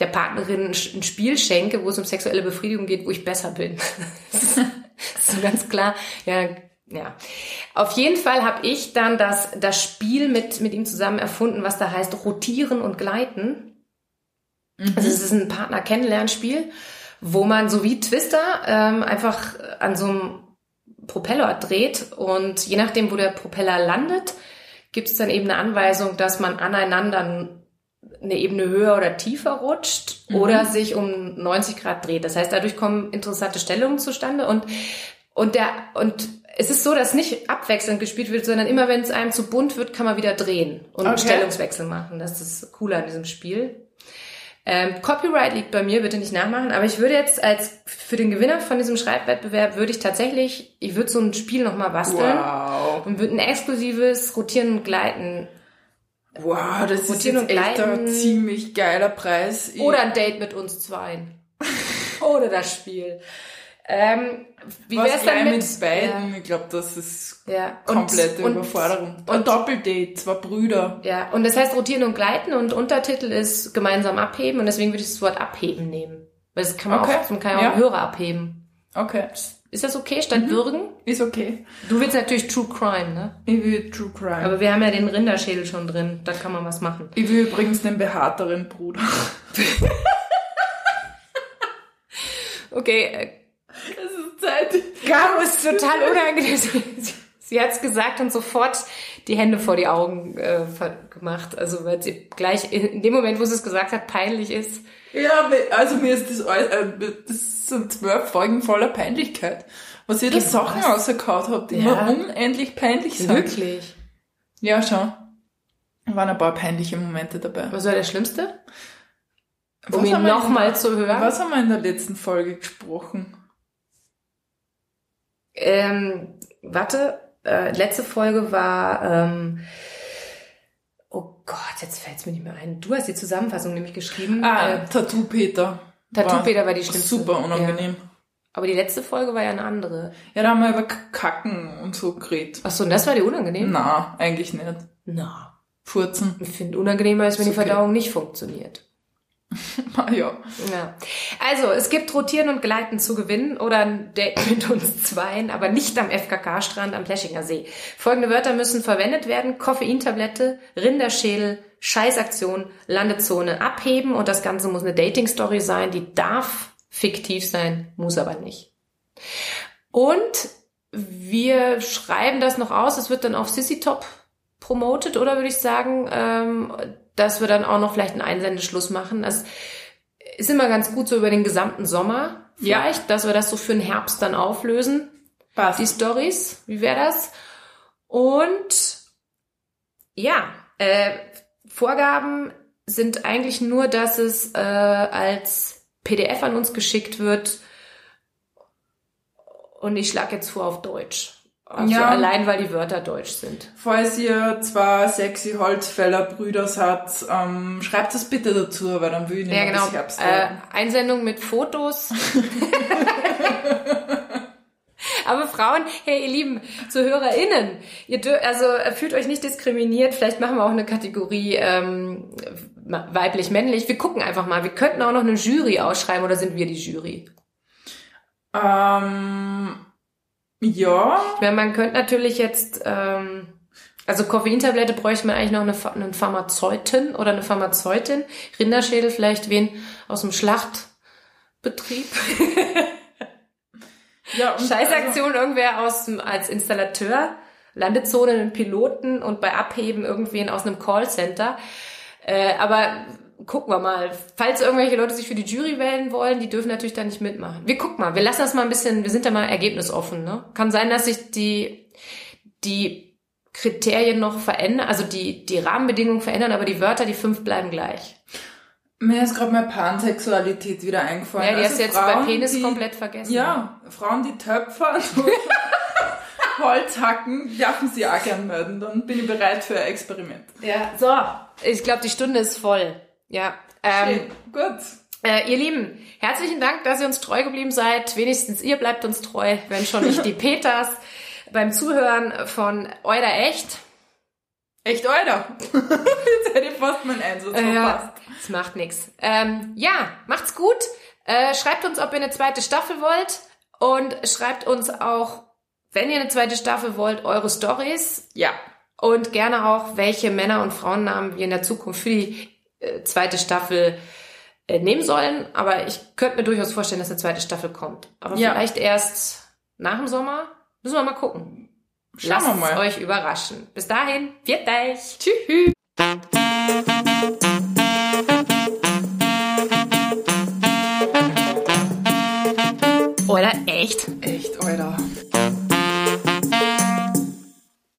der Partnerin ein Spiel schenke, wo es um sexuelle Befriedigung geht, wo ich besser bin. [LAUGHS] das ist so ganz klar. Ja, ja. Auf jeden Fall habe ich dann das, das Spiel mit, mit ihm zusammen erfunden, was da heißt Rotieren und Gleiten. Also es ist ein Partner-Kennenlernspiel, wo man so wie Twister ähm, einfach an so einem Propeller dreht und je nachdem, wo der Propeller landet, gibt es dann eben eine Anweisung, dass man aneinander eine Ebene höher oder tiefer rutscht oder sich um 90 Grad dreht. Das heißt, dadurch kommen interessante Stellungen zustande und und der und es ist so, dass nicht abwechselnd gespielt wird, sondern immer wenn es einem zu bunt wird, kann man wieder drehen und einen Okay. Stellungswechsel machen. Das ist cooler an diesem Spiel. Ähm, Copyright liegt bei mir, bitte nicht nachmachen, aber ich würde jetzt als für den Gewinner von diesem Schreibwettbewerb würde ich tatsächlich, ich würde so ein Spiel nochmal basteln Wow. und würde ein exklusives Rotieren und Gleiten Wow, das ist jetzt und echt ein ziemlich geiler Preis. Oder ein Date mit uns zweien. [LAUGHS] Oder das Spiel. Ähm, wie Was wär's dann mit, mit beiden? Ich glaube, das ist Ja. Und- komplette und- Überforderung. und- Ein Doppeldate, zwei Brüder. Ja, und das heißt rotieren und gleiten und Untertitel ist gemeinsam abheben und deswegen würde ich das Wort abheben nehmen. Weil das kann man Okay, auch, man kann ja auch ja. Hörer abheben. Okay, Ist das okay, statt Mhm. würgen? ist okay. Du willst natürlich True Crime, ne? Ich will True Crime. Aber wir haben ja den Rinderschädel schon drin, da kann man was machen. ich will übrigens den behaarteren Bruder. [LAUGHS] Okay, äh, Es ist Zeit. Caro ist total unangenehm. [LAUGHS] Sie, sie, sie hat es gesagt und sofort die Hände vor die Augen äh, gemacht. Also weil sie gleich in, dem Moment, wo sie es gesagt hat, peinlich ist. Ja, also mir ist das äh, das sind zwölf Folgen voller Peinlichkeit. Was ihr da Genau, Sachen rausgekaut habt, die Ja. immer unendlich peinlich sind. Wirklich. Ja, schon. Waren ein paar peinliche Momente dabei. Was war der Schlimmste? Um Was ihn nochmal zu hören. Was haben wir in der letzten Folge gesprochen? Ähm, warte, äh, letzte Folge war, ähm, oh Gott, jetzt fällt es mir nicht mehr ein. Du hast die Zusammenfassung nämlich geschrieben. Ah, Äh, Tattoo Peter. Tattoo Peter war die schlimmste. Super unangenehm. aber die letzte Folge war ja eine andere. Ja, da haben wir über Kacken und so geredet. Ach so, und das war die unangenehm? Na, eigentlich nicht. Na. Furzen. Ich finde unangenehmer ist, wenn Ist die okay. Verdauung nicht funktioniert. [LAUGHS] Ah, ja. Ja. Also, es gibt Rotieren und Gleiten zu gewinnen oder ein Date [LAUGHS] mit uns zweien, aber nicht am FKK-Strand am Pleschinger See. Folgende Wörter müssen verwendet werden. Koffeintablette, Rinderschädel, Scheißaktion, Landezone, abheben und das Ganze muss eine Dating-Story sein. Die darf fiktiv sein, muss aber nicht. Und wir schreiben das noch aus. Es wird dann auf Sissy Top promoted, oder würde ich sagen, ähm, dass wir dann auch noch vielleicht einen Einsendeschluss machen. Das ist immer ganz gut so über den gesamten Sommer Ja. vielleicht, dass wir das so für den Herbst dann auflösen, Passt. die Stories. Wie wäre das? Und ja, äh, Vorgaben sind eigentlich nur, dass es äh, als PDF an uns geschickt wird. Und ich schlage jetzt vor auf Deutsch. Also Ja. allein, weil die Wörter deutsch sind. Falls ihr zwei sexy Holzfäller Brüder seid, ähm, schreibt es bitte dazu, weil dann will ich nicht Ja, genau. bis Herbst Äh. Einsendung mit Fotos. [LAUGHS] [LAUGHS] Aber Frauen, hey, ihr lieben ZuhörerInnen, ihr dür also äh, fühlt euch nicht diskriminiert. Vielleicht machen wir auch eine Kategorie ähm, weiblich-männlich. Wir gucken einfach mal. Wir könnten auch noch eine Jury ausschreiben oder sind wir die Jury? Ähm, ja, Ich meine, man könnte natürlich jetzt, ähm, also Koffeintablette bräuchte man eigentlich noch eine, einen Pharmazeuten oder eine Pharmazeutin. Rinderschädel vielleicht wen aus dem Schlachtbetrieb. [LAUGHS] ja Scheißaktion irgendwer aus als Installateur, Landezone einen Piloten und bei Abheben irgendwen aus einem Callcenter. Äh, aber gucken wir mal. Falls irgendwelche Leute sich für die Jury wählen wollen, die dürfen natürlich da nicht mitmachen. Wir gucken mal. Wir lassen das mal ein bisschen, wir sind da mal ergebnisoffen. Ne? Kann sein, dass sich die, die Kriterien noch verändern, also die, die Rahmenbedingungen verändern, aber die Wörter, die fünf bleiben gleich. Mir ist gerade mal Pansexualität wieder eingefallen. Ja, die Also hast du jetzt Frauen, bei Penis die, komplett vergessen. Ja, Frauen, die Töpfer [LAUGHS] Holz hacken, dürfen sie auch gern melden. Dann bin ich bereit für ein Experiment. Ja. So, ich glaube, die Stunde ist voll. Ja. Ähm, Schön. Gut. Äh, ihr Lieben, herzlichen Dank, dass ihr uns treu geblieben seid. Wenigstens ihr bleibt uns treu, wenn schon nicht die [LAUGHS] Peters. Beim Zuhören von Euder Echt. Echt, Alter. [LAUGHS] Jetzt hätte ich fast meinen Einsatz verpasst. das macht nix. Ähm, ja, macht's gut. Äh, schreibt uns, ob ihr eine zweite Staffel wollt. Und schreibt uns auch, wenn ihr eine zweite Staffel wollt, eure Stories. Ja. Und gerne auch, welche Männer- und Frauennamen wir in der Zukunft für die äh, zweite Staffel äh, nehmen sollen. Aber ich könnte mir durchaus vorstellen, dass eine zweite Staffel kommt. Aber Ja. vielleicht erst nach dem Sommer. Müssen wir mal gucken. Schauen Lasst wir mal. euch überraschen. Bis dahin, viert euch. Tschüss. Oder echt? Echt, Alter.